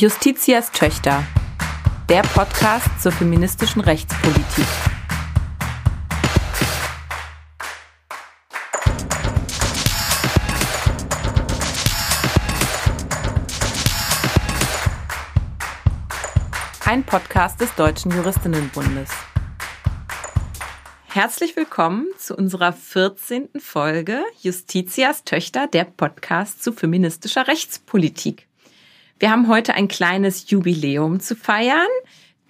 Justitias Töchter. Der Podcast zur feministischen Rechtspolitik. Ein Podcast des Deutschen Juristinnenbundes. Herzlich willkommen zu unserer 14. Folge Justitias Töchter, der Podcast zu feministischer Rechtspolitik. Wir haben heute ein kleines Jubiläum zu feiern,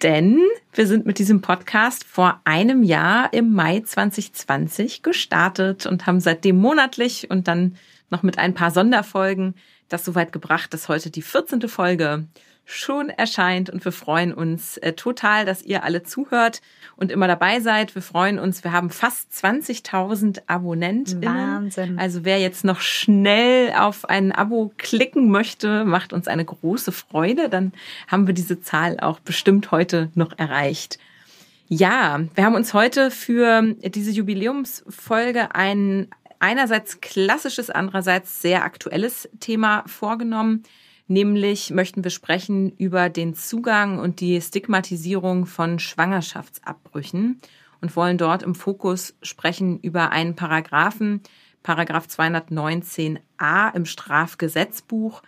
denn wir sind mit diesem Podcast vor einem Jahr im Mai 2020 gestartet und haben seitdem monatlich und dann noch mit ein paar Sonderfolgen das soweit gebracht, dass heute die 14. Folge schon erscheint und wir freuen uns äh, total, dass ihr alle zuhört und immer dabei seid. Wir freuen uns, wir haben fast 20.000 Abonnenten. Wahnsinn. Also wer jetzt noch schnell auf ein Abo klicken möchte, macht uns eine große Freude. Dann haben wir diese Zahl auch bestimmt heute noch erreicht. Ja, wir haben uns heute für diese Jubiläumsfolge ein einerseits klassisches, andererseits sehr aktuelles Thema vorgenommen. Nämlich möchten wir sprechen über den Zugang und die Stigmatisierung von Schwangerschaftsabbrüchen und wollen dort im Fokus sprechen über einen Paragraphen, Paragraph 219a im Strafgesetzbuch,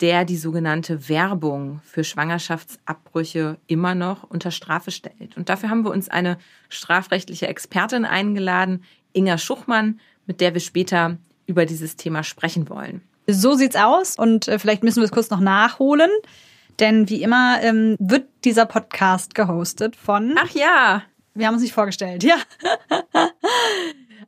der die sogenannte Werbung für Schwangerschaftsabbrüche immer noch unter Strafe stellt. Und dafür haben wir uns eine strafrechtliche Expertin eingeladen, Inga Schuchmann, mit der wir später über dieses Thema sprechen wollen. So sieht's aus und äh, vielleicht müssen wir es kurz noch nachholen. Denn wie immer ähm, wird dieser Podcast gehostet von. Ach ja. Wir haben uns nicht vorgestellt, ja.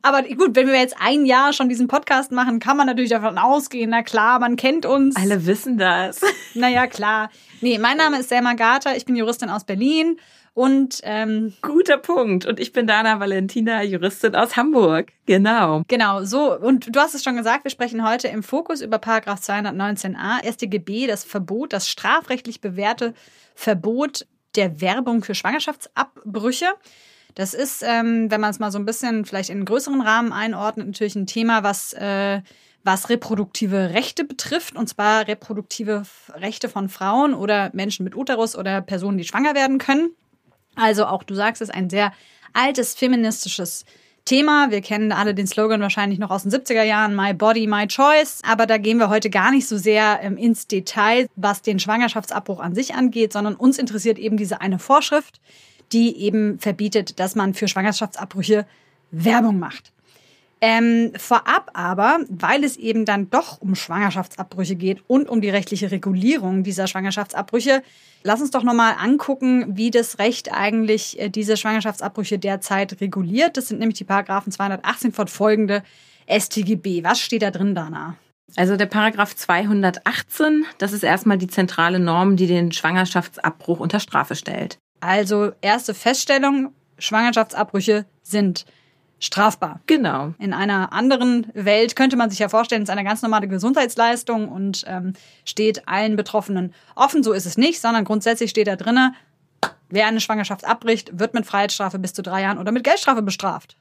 Aber gut, wenn wir jetzt ein Jahr schon diesen Podcast machen, kann man natürlich davon ausgehen, na klar, man kennt uns. Alle wissen das. Naja, klar. Nee, mein Name ist Selma Garter, ich bin Juristin aus Berlin und ähm, guter Punkt. Und ich bin Dana Valentina, Juristin aus Hamburg. Genau. Genau, so. Und du hast es schon gesagt, wir sprechen heute im Fokus über Paragraph 219a StGB, das Verbot, das strafrechtlich bewährte Verbot der Werbung für Schwangerschaftsabbrüche. Das ist, ähm, wenn man es mal so ein bisschen vielleicht in einen größeren Rahmen einordnet, natürlich ein Thema, was äh, was reproduktive Rechte betrifft, und zwar reproduktive Rechte von Frauen oder Menschen mit Uterus oder Personen, die schwanger werden können. Also auch du sagst es, ein sehr altes feministisches Thema. Wir kennen alle den Slogan wahrscheinlich noch aus den 70er Jahren, My Body, My Choice. Aber da gehen wir heute gar nicht so sehr ähm, ins Detail, was den Schwangerschaftsabbruch an sich angeht, sondern uns interessiert eben diese eine Vorschrift, die eben verbietet, dass man für Schwangerschaftsabbrüche Werbung macht. Ähm, vorab aber, weil es eben dann doch um Schwangerschaftsabbrüche geht und um die rechtliche Regulierung dieser Schwangerschaftsabbrüche, lass uns doch nochmal angucken, wie das Recht eigentlich äh, diese Schwangerschaftsabbrüche derzeit reguliert. Das sind nämlich die Paragraphen 218 fortfolgende StGB. Was steht da drin, Dana? Also der Paragraph 218, das ist erstmal die zentrale Norm, die den Schwangerschaftsabbruch unter Strafe stellt. Also erste Feststellung, Schwangerschaftsabbrüche sind strafbar. Genau. In einer anderen Welt könnte man sich ja vorstellen, es ist eine ganz normale Gesundheitsleistung und ähm, steht allen Betroffenen offen. So ist es nicht, sondern grundsätzlich steht da drinne, wer eine Schwangerschaft abbricht, wird mit Freiheitsstrafe bis zu drei Jahren oder mit Geldstrafe bestraft.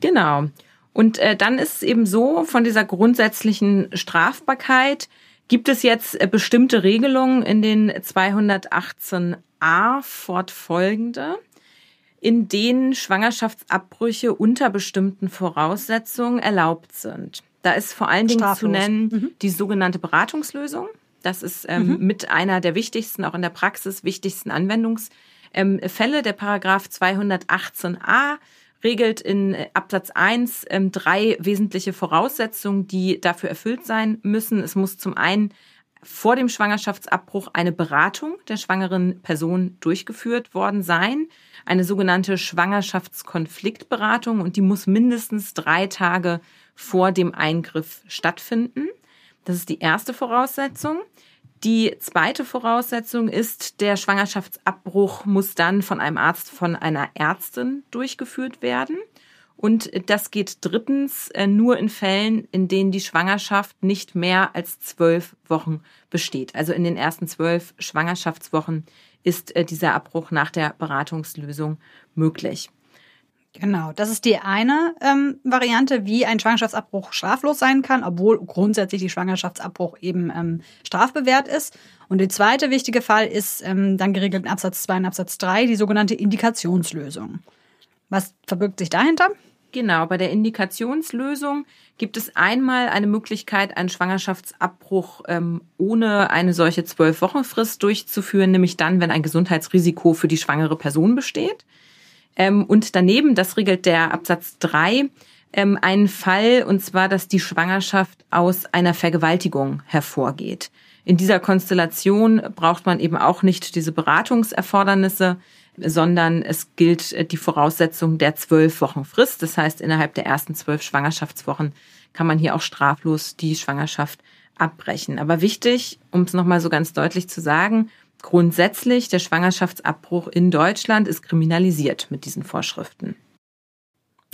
Genau. Und äh, dann ist es eben so, von dieser grundsätzlichen Strafbarkeit gibt es jetzt äh, bestimmte Regelungen in den 218a fortfolgende in denen Schwangerschaftsabbrüche unter bestimmten Voraussetzungen erlaubt sind. Da ist vor allen Dingen Straflos. zu nennen mhm. die sogenannte Beratungslösung. Das ist ähm, mhm. mit einer der wichtigsten, auch in der Praxis wichtigsten Anwendungsfälle. Ähm, der Paragraph 218a regelt in äh, Absatz 1 ähm, drei wesentliche Voraussetzungen, die dafür erfüllt sein müssen. Es muss zum einen vor dem Schwangerschaftsabbruch eine Beratung der schwangeren Person durchgeführt worden sein eine sogenannte Schwangerschaftskonfliktberatung und die muss mindestens drei Tage vor dem Eingriff stattfinden. Das ist die erste Voraussetzung. Die zweite Voraussetzung ist, der Schwangerschaftsabbruch muss dann von einem Arzt, von einer Ärztin durchgeführt werden. Und das geht drittens äh, nur in Fällen, in denen die Schwangerschaft nicht mehr als zwölf Wochen besteht. Also in den ersten zwölf Schwangerschaftswochen ist äh, dieser Abbruch nach der Beratungslösung möglich. Genau, das ist die eine ähm, Variante, wie ein Schwangerschaftsabbruch straflos sein kann, obwohl grundsätzlich die Schwangerschaftsabbruch eben ähm, strafbewehrt ist. Und der zweite wichtige Fall ist ähm, dann geregelt in Absatz 2 und Absatz 3, die sogenannte Indikationslösung. Was verbirgt sich dahinter? Genau, bei der Indikationslösung gibt es einmal eine Möglichkeit, einen Schwangerschaftsabbruch ähm, ohne eine solche Zwölf-Wochen-Frist durchzuführen, nämlich dann, wenn ein Gesundheitsrisiko für die schwangere Person besteht. Ähm, und daneben, das regelt der Absatz 3, ähm, einen Fall, und zwar, dass die Schwangerschaft aus einer Vergewaltigung hervorgeht. In dieser Konstellation braucht man eben auch nicht diese Beratungserfordernisse, sondern es gilt die Voraussetzung der zwölf Wochen Frist. Das heißt, innerhalb der ersten zwölf Schwangerschaftswochen kann man hier auch straflos die Schwangerschaft abbrechen. Aber wichtig, um es nochmal so ganz deutlich zu sagen, grundsätzlich der Schwangerschaftsabbruch in Deutschland ist kriminalisiert mit diesen Vorschriften.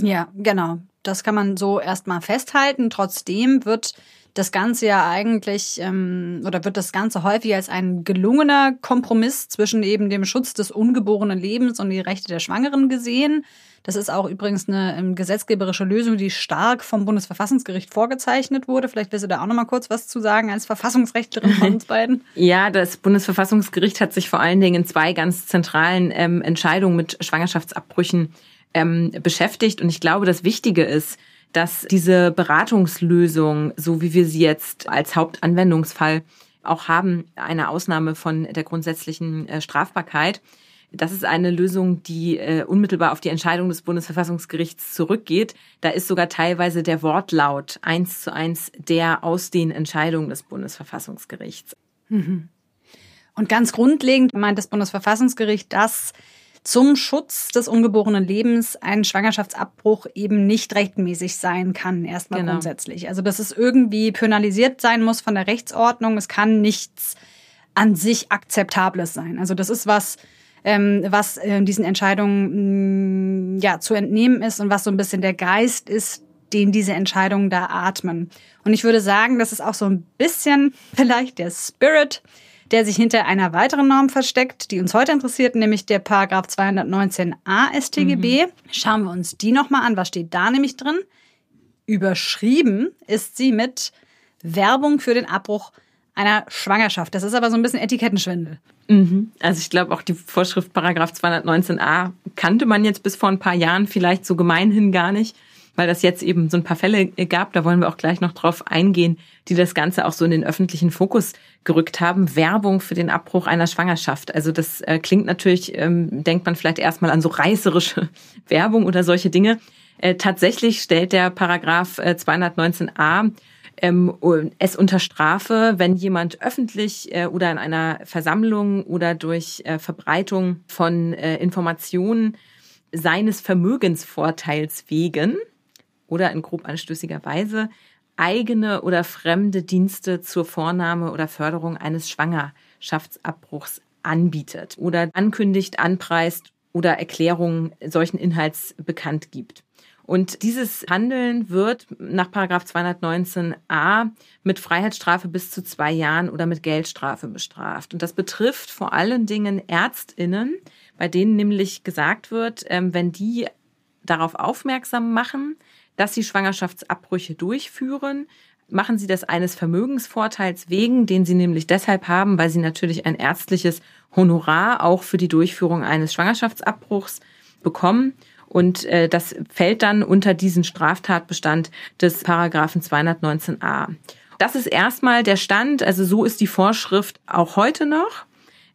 Ja, genau. Das kann man so erstmal festhalten. Trotzdem wird das Ganze ja eigentlich ähm, oder wird das Ganze häufig als ein gelungener Kompromiss zwischen eben dem Schutz des ungeborenen Lebens und die Rechte der Schwangeren gesehen. Das ist auch übrigens eine ähm, gesetzgeberische Lösung, die stark vom Bundesverfassungsgericht vorgezeichnet wurde. Vielleicht willst du da auch noch mal kurz was zu sagen als Verfassungsrechtlerin von uns beiden. ja, das Bundesverfassungsgericht hat sich vor allen Dingen in zwei ganz zentralen ähm, Entscheidungen mit Schwangerschaftsabbrüchen ähm, beschäftigt. Und ich glaube, das Wichtige ist, dass diese Beratungslösung, so wie wir sie jetzt als Hauptanwendungsfall auch haben, eine Ausnahme von der grundsätzlichen äh, Strafbarkeit, das ist eine Lösung, die äh, unmittelbar auf die Entscheidung des Bundesverfassungsgerichts zurückgeht. Da ist sogar teilweise der Wortlaut eins zu eins der aus den Entscheidungen des Bundesverfassungsgerichts. Mhm. Und ganz grundlegend meint das Bundesverfassungsgericht, dass zum Schutz des ungeborenen Lebens ein Schwangerschaftsabbruch eben nicht rechtmäßig sein kann, erstmal genau. grundsätzlich. Also dass es irgendwie penalisiert sein muss von der Rechtsordnung. Es kann nichts an sich Akzeptables sein. Also das ist was, ähm, was in diesen Entscheidungen mh, mm, ja zu entnehmen ist und was so ein bisschen der Geist ist, den diese Entscheidungen da atmen. Und ich würde sagen, das ist auch so ein bisschen vielleicht der Spirit der sich hinter einer weiteren Norm versteckt, die uns heute interessiert, nämlich der Paragraph 219a StGB. Mhm. Schauen wir uns die nochmal an. Was steht da nämlich drin? Überschrieben ist sie mit Werbung für den Abbruch einer Schwangerschaft. Das ist aber so ein bisschen Etikettenschwindel. Mhm. Also ich glaube auch die Vorschrift Paragraph 219a kannte man jetzt bis vor ein paar Jahren vielleicht so gemeinhin gar nicht weil das jetzt eben so ein paar Fälle gab, da wollen wir auch gleich noch drauf eingehen, die das Ganze auch so in den öffentlichen Fokus gerückt haben. Werbung für den Abbruch einer Schwangerschaft. Also das äh, klingt natürlich, ähm, denkt man vielleicht erstmal an so reißerische Werbung oder solche Dinge. Äh, tatsächlich stellt der Paragraph äh, 219a ähm, es unter Strafe, wenn jemand öffentlich äh, oder in einer Versammlung oder durch äh, Verbreitung von äh, Informationen seines Vermögensvorteils wegen oder in grob anstößiger Weise eigene oder fremde Dienste zur Vornahme oder Förderung eines Schwangerschaftsabbruchs anbietet oder ankündigt, anpreist oder Erklärungen solchen Inhalts bekannt gibt. Und dieses Handeln wird nach 219a mit Freiheitsstrafe bis zu zwei Jahren oder mit Geldstrafe bestraft. Und das betrifft vor allen Dingen Ärztinnen, bei denen nämlich gesagt wird, ähm, wenn die darauf aufmerksam machen, dass sie Schwangerschaftsabbrüche durchführen, machen sie das eines Vermögensvorteils wegen, den sie nämlich deshalb haben, weil sie natürlich ein ärztliches Honorar auch für die Durchführung eines Schwangerschaftsabbruchs bekommen. Und äh, das fällt dann unter diesen Straftatbestand des Paragraphen 219a. Das ist erstmal der Stand, also so ist die Vorschrift auch heute noch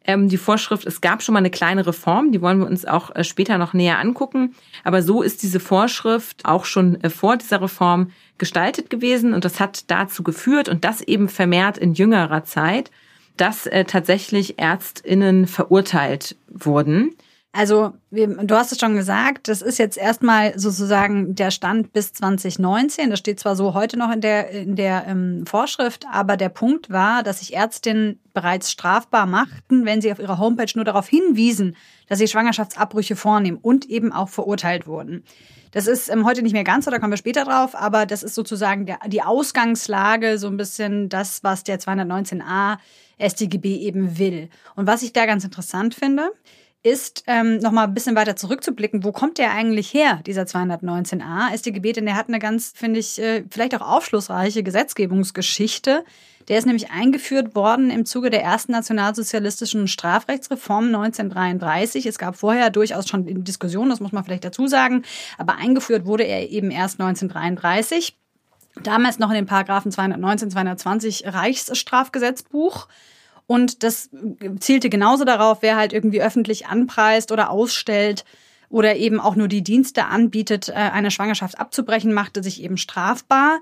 ähm, die Vorschrift, es gab schon mal eine kleine Reform, die wollen wir uns auch äh, später noch näher angucken. Aber so ist diese Vorschrift auch schon äh, vor dieser Reform gestaltet gewesen und das hat dazu geführt und das eben vermehrt in jüngerer Zeit, dass äh, tatsächlich Ärztinnen verurteilt wurden also, du hast es schon gesagt, das ist jetzt erstmal sozusagen der Stand bis 2019. Das steht zwar so heute noch in der, in der ähm, Vorschrift, aber der Punkt war, dass sich Ärztinnen bereits strafbar machten, wenn sie auf ihrer Homepage nur darauf hinwiesen, dass sie Schwangerschaftsabbrüche vornehmen und eben auch verurteilt wurden. Das ist ähm, heute nicht mehr ganz so, da kommen wir später drauf, aber das ist sozusagen der, die Ausgangslage, so ein bisschen das, was der 219a StGB eben will. Und was ich da ganz interessant finde, ist, ähm, nochmal ein bisschen weiter zurückzublicken, wo kommt der eigentlich her, dieser 219a StGB? Denn der hat eine ganz, finde ich, äh, vielleicht auch aufschlussreiche Gesetzgebungsgeschichte. Der ist nämlich eingeführt worden im Zuge der ersten nationalsozialistischen Strafrechtsreform 1933. Es gab vorher durchaus schon Diskussionen, das muss man vielleicht dazu sagen, aber eingeführt wurde er eben erst 1933. Damals noch in den Paragraphen 219, 220 Reichsstrafgesetzbuch. Und das zielte genauso darauf, wer halt irgendwie öffentlich anpreist oder ausstellt oder eben auch nur die Dienste anbietet, äh, eine Schwangerschaft abzubrechen, machte sich eben strafbar.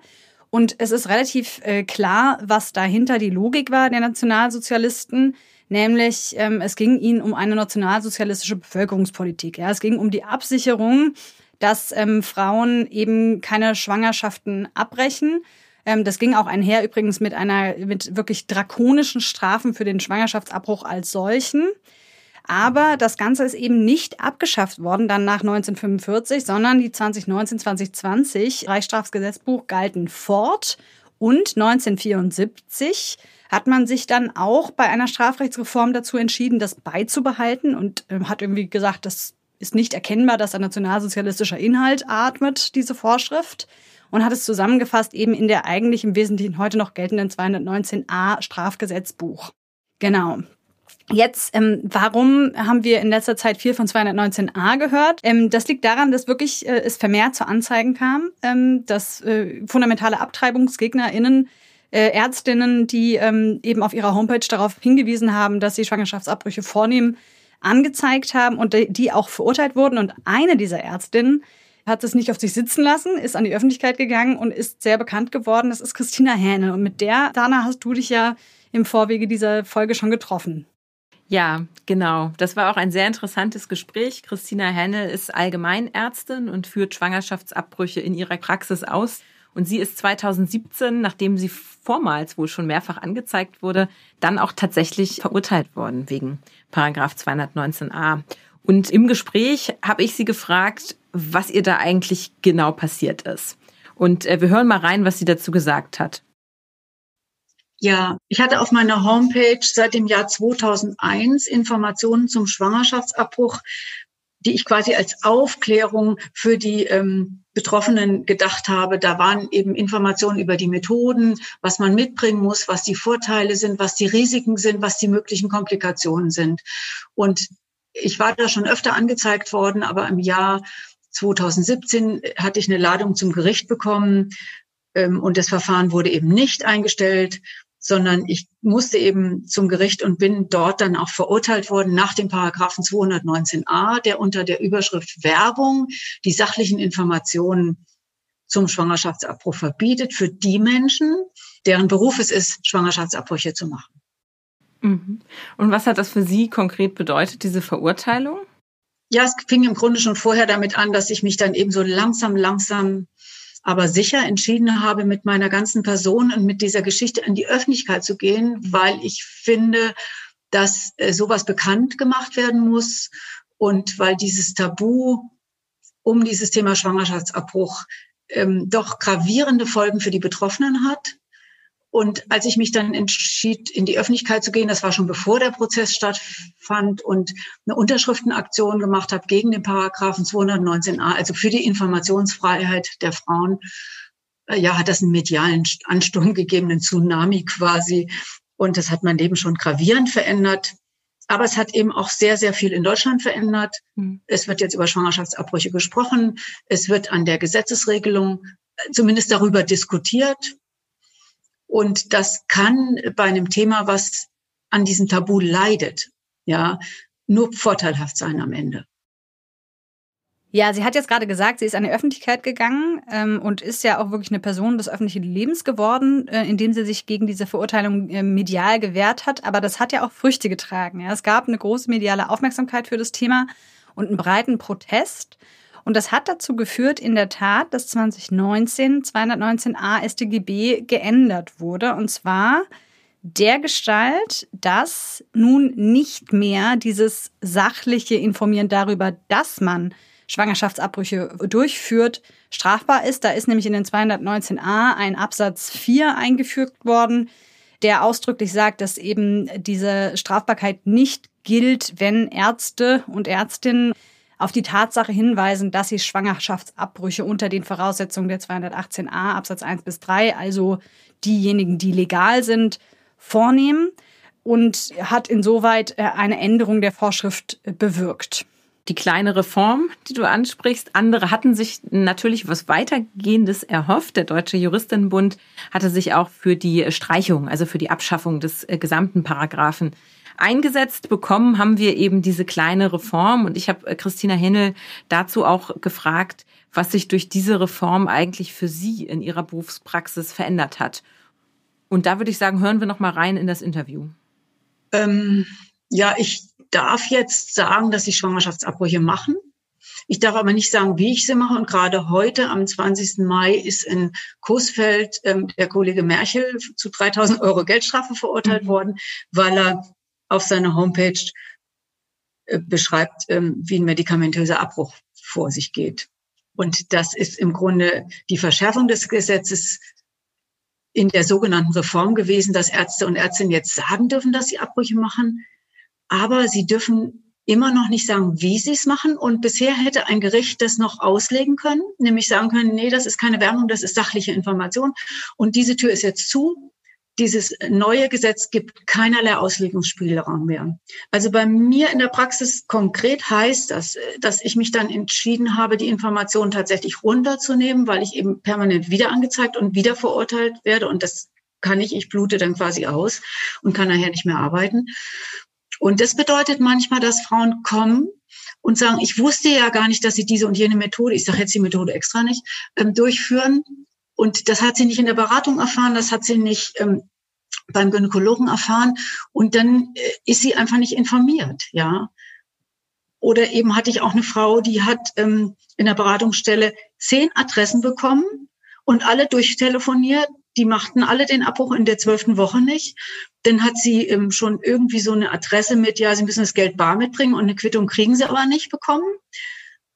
Und es ist relativ äh, klar, was dahinter die Logik war der Nationalsozialisten. Nämlich, ähm, es ging ihnen um eine nationalsozialistische Bevölkerungspolitik. Ja, es ging um die Absicherung, dass ähm, Frauen eben keine Schwangerschaften abbrechen ähm, das ging auch einher übrigens mit einer, mit wirklich drakonischen Strafen für den Schwangerschaftsabbruch als solchen. Aber das Ganze ist eben nicht abgeschafft worden dann nach 1945, sondern die 2019, 2020 Reichsstrafgesetzbuch galten fort. Und 1974 hat man sich dann auch bei einer Strafrechtsreform dazu entschieden, das beizubehalten und äh, hat irgendwie gesagt, das ist nicht erkennbar, dass ein nationalsozialistischer Inhalt atmet, diese Vorschrift und hat es zusammengefasst eben in der eigentlich im Wesentlichen heute noch geltenden 219a Strafgesetzbuch. Genau. Jetzt, ähm, warum haben wir in letzter Zeit viel von 219a gehört? Ähm, das liegt daran, dass wirklich äh, es vermehrt zu Anzeigen kam, ähm, dass äh, fundamentale AbtreibungsgegnerInnen äh, Ärztinnen, die ähm, eben auf ihrer Homepage darauf hingewiesen haben, dass sie Schwangerschaftsabbrüche vornehmen, angezeigt haben und die auch verurteilt wurden. Und eine dieser Ärztinnen hat es nicht auf sich sitzen lassen, ist an die Öffentlichkeit gegangen und ist sehr bekannt geworden. Das ist Christina Hähne. Und mit der, Dana, hast du dich ja im Vorwege dieser Folge schon getroffen. Ja, genau. Das war auch ein sehr interessantes Gespräch. Christina Hennel ist Allgemeinärztin und führt Schwangerschaftsabbrüche in ihrer Praxis aus. Und sie ist 2017, nachdem sie vormals wohl schon mehrfach angezeigt wurde, dann auch tatsächlich verurteilt worden wegen Paragraph 219a. Und im Gespräch habe ich sie gefragt, was ihr da eigentlich genau passiert ist. Und äh, wir hören mal rein, was sie dazu gesagt hat. Ja, ich hatte auf meiner Homepage seit dem Jahr 2001 Informationen zum Schwangerschaftsabbruch, die ich quasi als Aufklärung für die ähm, Betroffenen gedacht habe. Da waren eben Informationen über die Methoden, was man mitbringen muss, was die Vorteile sind, was die Risiken sind, was die möglichen Komplikationen sind. Und ich war da schon öfter angezeigt worden, aber im Jahr 2017 hatte ich eine Ladung zum Gericht bekommen ähm, und das Verfahren wurde eben nicht eingestellt, sondern ich musste eben zum Gericht und bin dort dann auch verurteilt worden nach dem Paragraphen 219a, der unter der Überschrift Werbung die sachlichen Informationen zum Schwangerschaftsabbruch verbietet für die Menschen, deren Beruf es ist, Schwangerschaftsabbrüche zu machen. Mhm. Und was hat das für Sie konkret bedeutet, diese Verurteilung? Ja, es fing im Grunde schon vorher damit an, dass ich mich dann eben so langsam, langsam, aber sicher entschieden habe, mit meiner ganzen Person und mit dieser Geschichte in die Öffentlichkeit zu gehen, weil ich finde, dass äh, sowas bekannt gemacht werden muss und weil dieses Tabu um dieses Thema Schwangerschaftsabbruch ähm, doch gravierende Folgen für die Betroffenen hat und als ich mich dann entschied, in die Öffentlichkeit zu gehen, das war schon bevor der Prozess stattfand und eine Unterschriftenaktion gemacht habe gegen den Paragraphen 219a, also für die Informationsfreiheit der Frauen, äh, ja, hat das einen medialen Ansturm gegeben, einen Tsunami quasi. Und das hat mein Leben schon gravierend verändert. Aber es hat eben auch sehr, sehr viel in Deutschland verändert. Mhm. Es wird jetzt über Schwangerschaftsabbrüche gesprochen. Es wird an der Gesetzesregelung äh, zumindest darüber diskutiert. Und das kann bei einem Thema, was an diesem Tabu leidet, ja, nur vorteilhaft sein am Ende. Ja, sie hat jetzt gerade gesagt, sie ist an die Öffentlichkeit gegangen ähm, und ist ja auch wirklich eine Person des öffentlichen Lebens geworden, äh, indem sie sich gegen diese Verurteilung äh, medial gewehrt hat. Aber das hat ja auch Früchte getragen. Ja. Es gab eine große mediale Aufmerksamkeit für das Thema und einen breiten Protest. Und das hat dazu geführt, in der Tat, dass 2019 219a StGB geändert wurde. Und zwar der Gestalt, dass nun nicht mehr dieses sachliche Informieren darüber, dass man Schwangerschaftsabbrüche durchführt, strafbar ist. Da ist nämlich in den 219a ein Absatz 4 eingefügt worden, der ausdrücklich sagt, dass eben diese Strafbarkeit nicht gilt, wenn Ärzte und Ärztinnen auf die Tatsache hinweisen, dass sie Schwangerschaftsabbrüche unter den Voraussetzungen der 218a Absatz 1 bis 3, also diejenigen, die legal sind, vornehmen und hat insoweit äh, eine Änderung der Vorschrift äh, bewirkt. Die kleine Reform, die du ansprichst, andere hatten sich natürlich was weitergehendes erhofft. Der Deutsche Juristinnenbund hatte sich auch für die Streichung, also für die Abschaffung des äh, gesamten Paragraphen eingesetzt bekommen, haben wir eben diese kleine Reform. Und ich habe Christina Hennel dazu auch gefragt, was sich durch diese Reform eigentlich für sie in ihrer Berufspraxis verändert hat. Und da würde ich sagen, hören wir noch mal rein in das Interview. Ähm, ja, ich darf jetzt sagen, dass sie Schwangerschaftsabbrüche machen. Ich darf aber nicht sagen, wie ich sie mache. Und gerade heute, am 20. Mai, ist in Coesfeld ähm, der Kollege Merchel zu 3000 Euro Geldstrafe verurteilt mhm. worden, weil er auf seiner Homepage äh, beschreibt, ähm, wie ein medikamentöser Abbruch vor sich geht. Und das ist im Grunde die Verschärfung des Gesetzes in der sogenannten Reform gewesen, dass Ärzte und Ärztinnen jetzt sagen dürfen, dass sie Abbrüche machen, aber sie dürfen immer noch nicht sagen, wie sie es machen. Und bisher hätte ein Gericht das noch auslegen können, nämlich sagen können, nee, das ist keine Werbung, das ist sachliche Information. Und diese Tür ist jetzt zu dieses neue Gesetz gibt keinerlei Auslegungsspielraum mehr. Also bei mir in der Praxis konkret heißt das, dass ich mich dann entschieden habe, die Informationen tatsächlich runterzunehmen, weil ich eben permanent wieder angezeigt und wieder verurteilt werde. Und das kann ich, ich blute dann quasi aus und kann nachher nicht mehr arbeiten. Und das bedeutet manchmal, dass Frauen kommen und sagen, ich wusste ja gar nicht, dass sie diese und jene Methode, ich sage jetzt die Methode extra nicht, ähm, durchführen. Und das hat sie nicht in der Beratung erfahren, das hat sie nicht ähm, beim Gynäkologen erfahren und dann äh, ist sie einfach nicht informiert, ja. Oder eben hatte ich auch eine Frau, die hat ähm, in der Beratungsstelle zehn Adressen bekommen und alle durchtelefoniert. Die machten alle den Abbruch in der zwölften Woche nicht. Dann hat sie ähm, schon irgendwie so eine Adresse mit, ja, sie müssen das Geld bar mitbringen und eine Quittung kriegen sie aber nicht bekommen.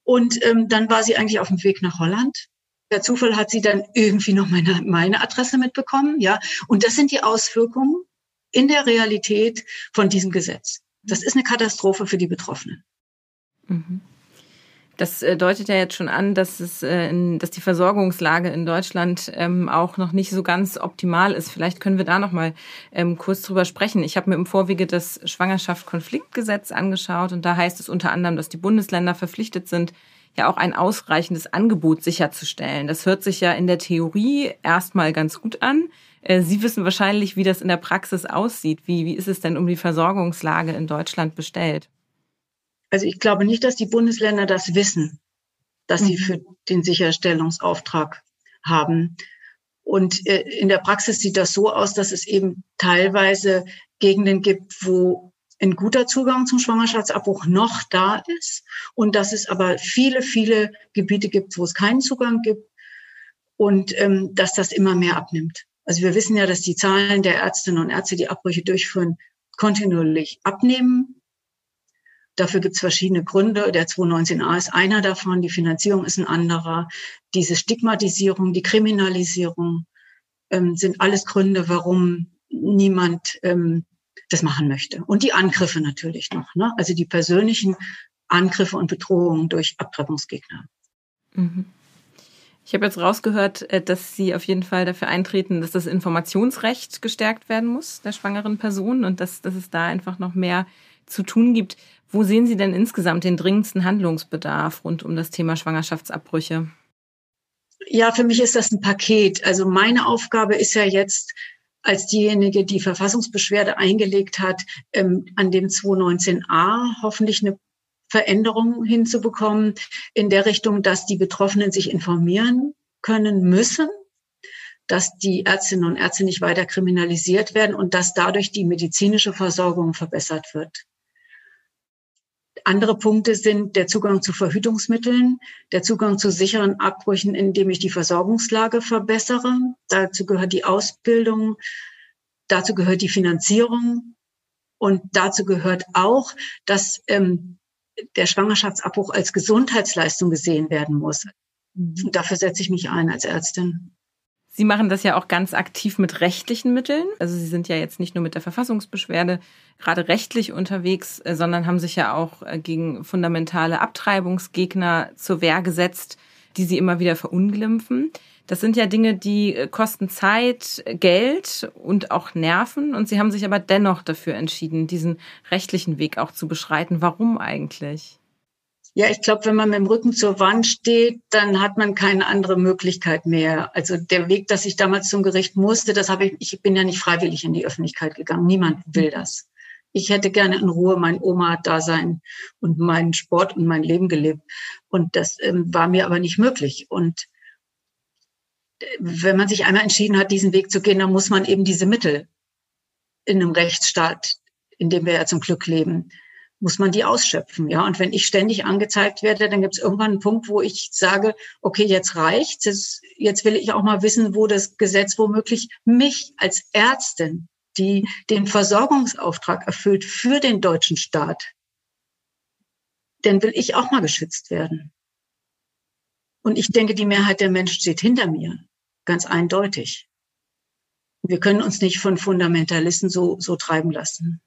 Und ähm, dann war sie eigentlich auf dem Weg nach Holland der Zufall hat sie dann irgendwie noch meine, meine Adresse mitbekommen, ja. Und das sind die Auswirkungen in der Realität von diesem Gesetz. Das ist eine Katastrophe für die Betroffenen. Mhm. Das äh, deutet ja jetzt schon an, dass es, äh, dass die Versorgungslage in Deutschland ähm, auch noch nicht so ganz optimal ist. Vielleicht können wir da noch mal ähm, kurz drüber sprechen. Ich habe mir im Vorwege das Schwangerschaft-Konfliktgesetz angeschaut und da heißt es unter anderem, dass die Bundesländer verpflichtet sind, ja auch ein ausreichendes Angebot sicherzustellen. Das hört sich ja in der Theorie erstmal ganz gut an. Äh, Sie wissen wahrscheinlich, wie das in der Praxis aussieht. Wie, wie ist es denn um die Versorgungslage in Deutschland bestellt? Also ich glaube nicht, dass die Bundesländer das wissen, dass mhm. sie für den Sicherstellungsauftrag haben. Und äh, in der Praxis sieht das so aus, dass es eben teilweise Gegenden gibt, wo ein guter Zugang zum Schwangerschaftsabbruch noch da ist und dass es aber viele, viele Gebiete gibt, wo es keinen Zugang gibt und ähm, dass das immer mehr abnimmt. Also wir wissen ja, dass die Zahlen der Ärztinnen und Ärzte, die Abbrüche durchführen, kontinuierlich abnehmen. Dafür gibt es verschiedene Gründe. Der 219a ist einer davon, die Finanzierung ist ein anderer. Diese Stigmatisierung, die Kriminalisierung ähm, sind alles Gründe, warum niemand ähm, das machen möchte. Und die Angriffe natürlich noch, ne? also die persönlichen Angriffe und Bedrohungen durch Abtreibungsgegner. Mhm. Ich habe jetzt rausgehört, äh, dass Sie auf jeden Fall dafür eintreten, dass das Informationsrecht gestärkt werden muss der schwangeren Person und dass, dass es da einfach noch mehr zu tun gibt. Wo sehen Sie denn insgesamt den dringendsten Handlungsbedarf rund um das Thema Schwangerschaftsabbrüche? Ja, für mich ist das ein Paket. Also meine Aufgabe ist ja jetzt, als diejenige, die Verfassungsbeschwerde eingelegt hat, ähm, an dem 219a hoffentlich eine Veränderung hinzubekommen in der Richtung, dass die Betroffenen sich informieren können müssen, dass die Ärztinnen und Ärzte nicht weiter kriminalisiert werden und dass dadurch die medizinische Versorgung verbessert wird. Andere Punkte sind der Zugang zu Verhütungsmitteln, der Zugang zu sicheren Abbrüchen, indem ich die Versorgungslage verbessere. Dazu gehört die Ausbildung, dazu gehört die Finanzierung und dazu gehört auch, dass ähm, der Schwangerschaftsabbruch als Gesundheitsleistung gesehen werden muss. Und dafür setze ich mich ein als Ärztin. Sie machen das ja auch ganz aktiv mit rechtlichen Mitteln. Also Sie sind ja jetzt nicht nur mit der Verfassungsbeschwerde gerade rechtlich unterwegs, äh, sondern haben sich ja auch äh, gegen fundamentale Abtreibungsgegner zur Wehr gesetzt, die Sie immer wieder verunglimpfen. Das sind ja Dinge, die äh, kosten Zeit, Geld und auch Nerven. Und Sie haben sich aber dennoch dafür entschieden, diesen rechtlichen Weg auch zu beschreiten. Warum eigentlich? Ja, ich glaube, wenn man mit dem Rücken zur Wand steht, dann hat man keine andere Möglichkeit mehr. Also der Weg, dass ich damals zum Gericht musste, das habe ich, ich bin ja nicht freiwillig in die Öffentlichkeit gegangen. Niemand will das. Ich hätte gerne in Ruhe mein Oma-Dasein und meinen Sport und mein Leben gelebt. Und das ähm, war mir aber nicht möglich. Und äh, wenn man sich einmal entschieden hat, diesen Weg zu gehen, dann muss man eben diese Mittel in einem Rechtsstaat, in dem wir ja zum Glück leben, muss man die ausschöpfen. Ja, und wenn ich ständig angezeigt werde, dann gibt es irgendwann einen Punkt, wo ich sage, okay, jetzt reicht's. Jetzt, jetzt will ich auch mal wissen, wo das Gesetz womöglich mich als Ärztin, die den Versorgungsauftrag erfüllt für den deutschen Staat, dann will ich auch mal geschützt werden. Und ich denke, die Mehrheit der Menschen steht hinter mir, ganz eindeutig. Wir können uns nicht von Fundamentalisten so, so treiben lassen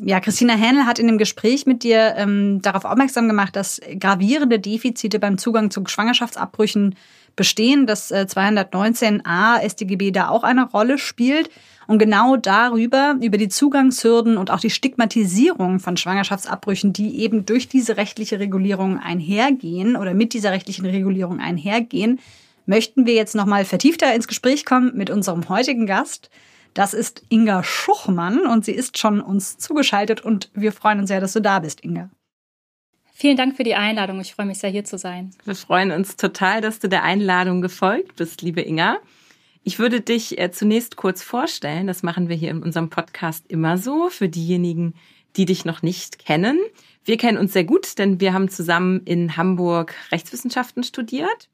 ja, Christina Hähnel hat in dem Gespräch mit dir ähm, darauf aufmerksam gemacht, dass gravierende Defizite beim Zugang zu Schwangerschaftsabbrüchen bestehen, dass äh, 219a StGB da auch eine Rolle spielt. Und genau darüber, über die Zugangshürden und auch die Stigmatisierung von Schwangerschaftsabbrüchen, die eben durch diese rechtliche Regulierung einhergehen oder mit dieser rechtlichen Regulierung einhergehen, möchten wir jetzt nochmal vertiefter ins Gespräch kommen mit unserem heutigen Gast. Das ist Inga Schuchmann und sie ist schon uns zugeschaltet und wir freuen uns sehr, dass du da bist, Inga. Vielen Dank für die Einladung. Ich freue mich sehr, hier zu sein. Wir freuen uns total, dass du der Einladung gefolgt bist, liebe Inga. Ich würde dich äh, zunächst kurz vorstellen. Das machen wir hier in unserem Podcast immer so für diejenigen, die dich noch nicht kennen. Wir kennen uns sehr gut, denn wir haben zusammen in Hamburg Rechtswissenschaften studiert.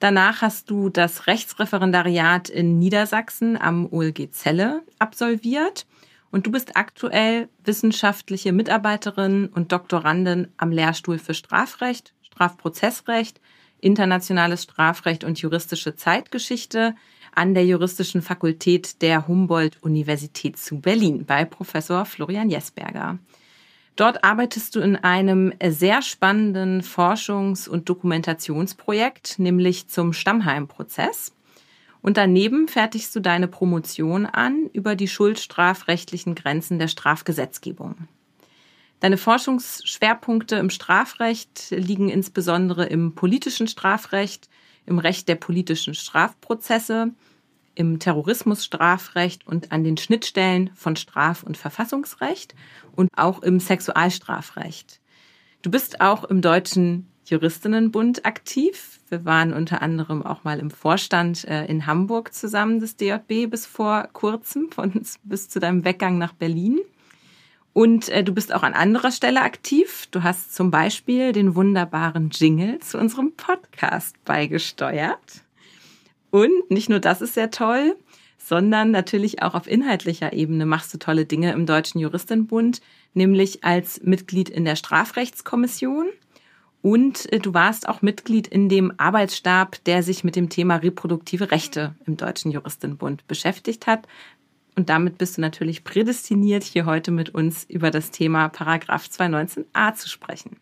Danach hast du das Rechtsreferendariat in Niedersachsen am OLG Celle absolviert und du bist aktuell wissenschaftliche Mitarbeiterin und Doktorandin am Lehrstuhl für Strafrecht, Strafprozessrecht, internationales Strafrecht und juristische Zeitgeschichte an der Juristischen Fakultät der Humboldt-Universität zu Berlin bei Professor Florian Jesberger. Dort arbeitest du in einem sehr spannenden Forschungs- und Dokumentationsprojekt, nämlich zum Stammheim-Prozess. Und daneben fertigst du deine Promotion an über die schuldstrafrechtlichen Grenzen der Strafgesetzgebung. Deine Forschungsschwerpunkte im Strafrecht liegen insbesondere im politischen Strafrecht, im Recht der politischen Strafprozesse, im Terrorismusstrafrecht und an den Schnittstellen von Straf- und Verfassungsrecht und auch im Sexualstrafrecht. Du bist auch im Deutschen Juristinnenbund aktiv. Wir waren unter anderem auch mal im Vorstand äh, in Hamburg zusammen des DJB bis vor kurzem, von bis zu deinem Weggang nach Berlin. Und äh, du bist auch an anderer Stelle aktiv. Du hast zum Beispiel den wunderbaren Jingle zu unserem Podcast beigesteuert. Und nicht nur das ist sehr toll, sondern natürlich auch auf inhaltlicher Ebene machst du tolle Dinge im Deutschen Juristenbund, nämlich als Mitglied in der Strafrechtskommission. Und äh, du warst auch Mitglied in dem Arbeitsstab, der sich mit dem Thema reproduktive Rechte im Deutschen Juristenbund beschäftigt hat. Und damit bist du natürlich prädestiniert, hier heute mit uns über das Thema Paragraph 219a zu sprechen.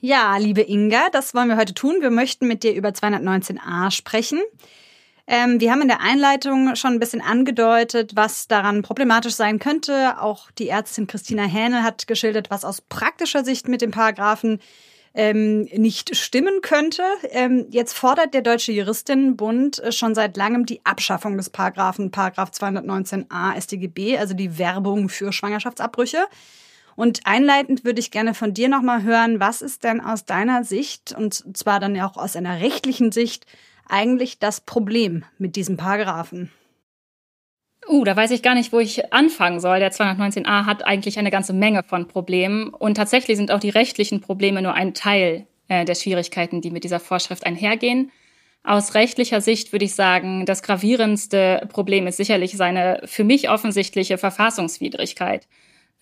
Ja, liebe Inga, das wollen wir heute tun. Wir möchten mit dir über 219a sprechen. Ähm, wir haben in der Einleitung schon ein bisschen angedeutet, was daran problematisch sein könnte. Auch die Ärztin Christina Hähnel hat geschildert, was aus praktischer Sicht mit dem Paragraphen ähm, nicht stimmen könnte. Ähm, jetzt fordert der Deutsche Juristinnenbund schon seit langem die Abschaffung des Paragraphen, Paragraph 219a StGB, also die Werbung für Schwangerschaftsabbrüche. Und einleitend würde ich gerne von dir nochmal hören, was ist denn aus deiner Sicht, und zwar dann ja auch aus einer rechtlichen Sicht, eigentlich das Problem mit diesem Paragraphen? Uh, da weiß ich gar nicht, wo ich anfangen soll. Der 219a hat eigentlich eine ganze Menge von Problemen. Und tatsächlich sind auch die rechtlichen Probleme nur ein Teil äh, der Schwierigkeiten, die mit dieser Vorschrift einhergehen. Aus rechtlicher Sicht würde ich sagen, das gravierendste Problem ist sicherlich seine für mich offensichtliche Verfassungswidrigkeit.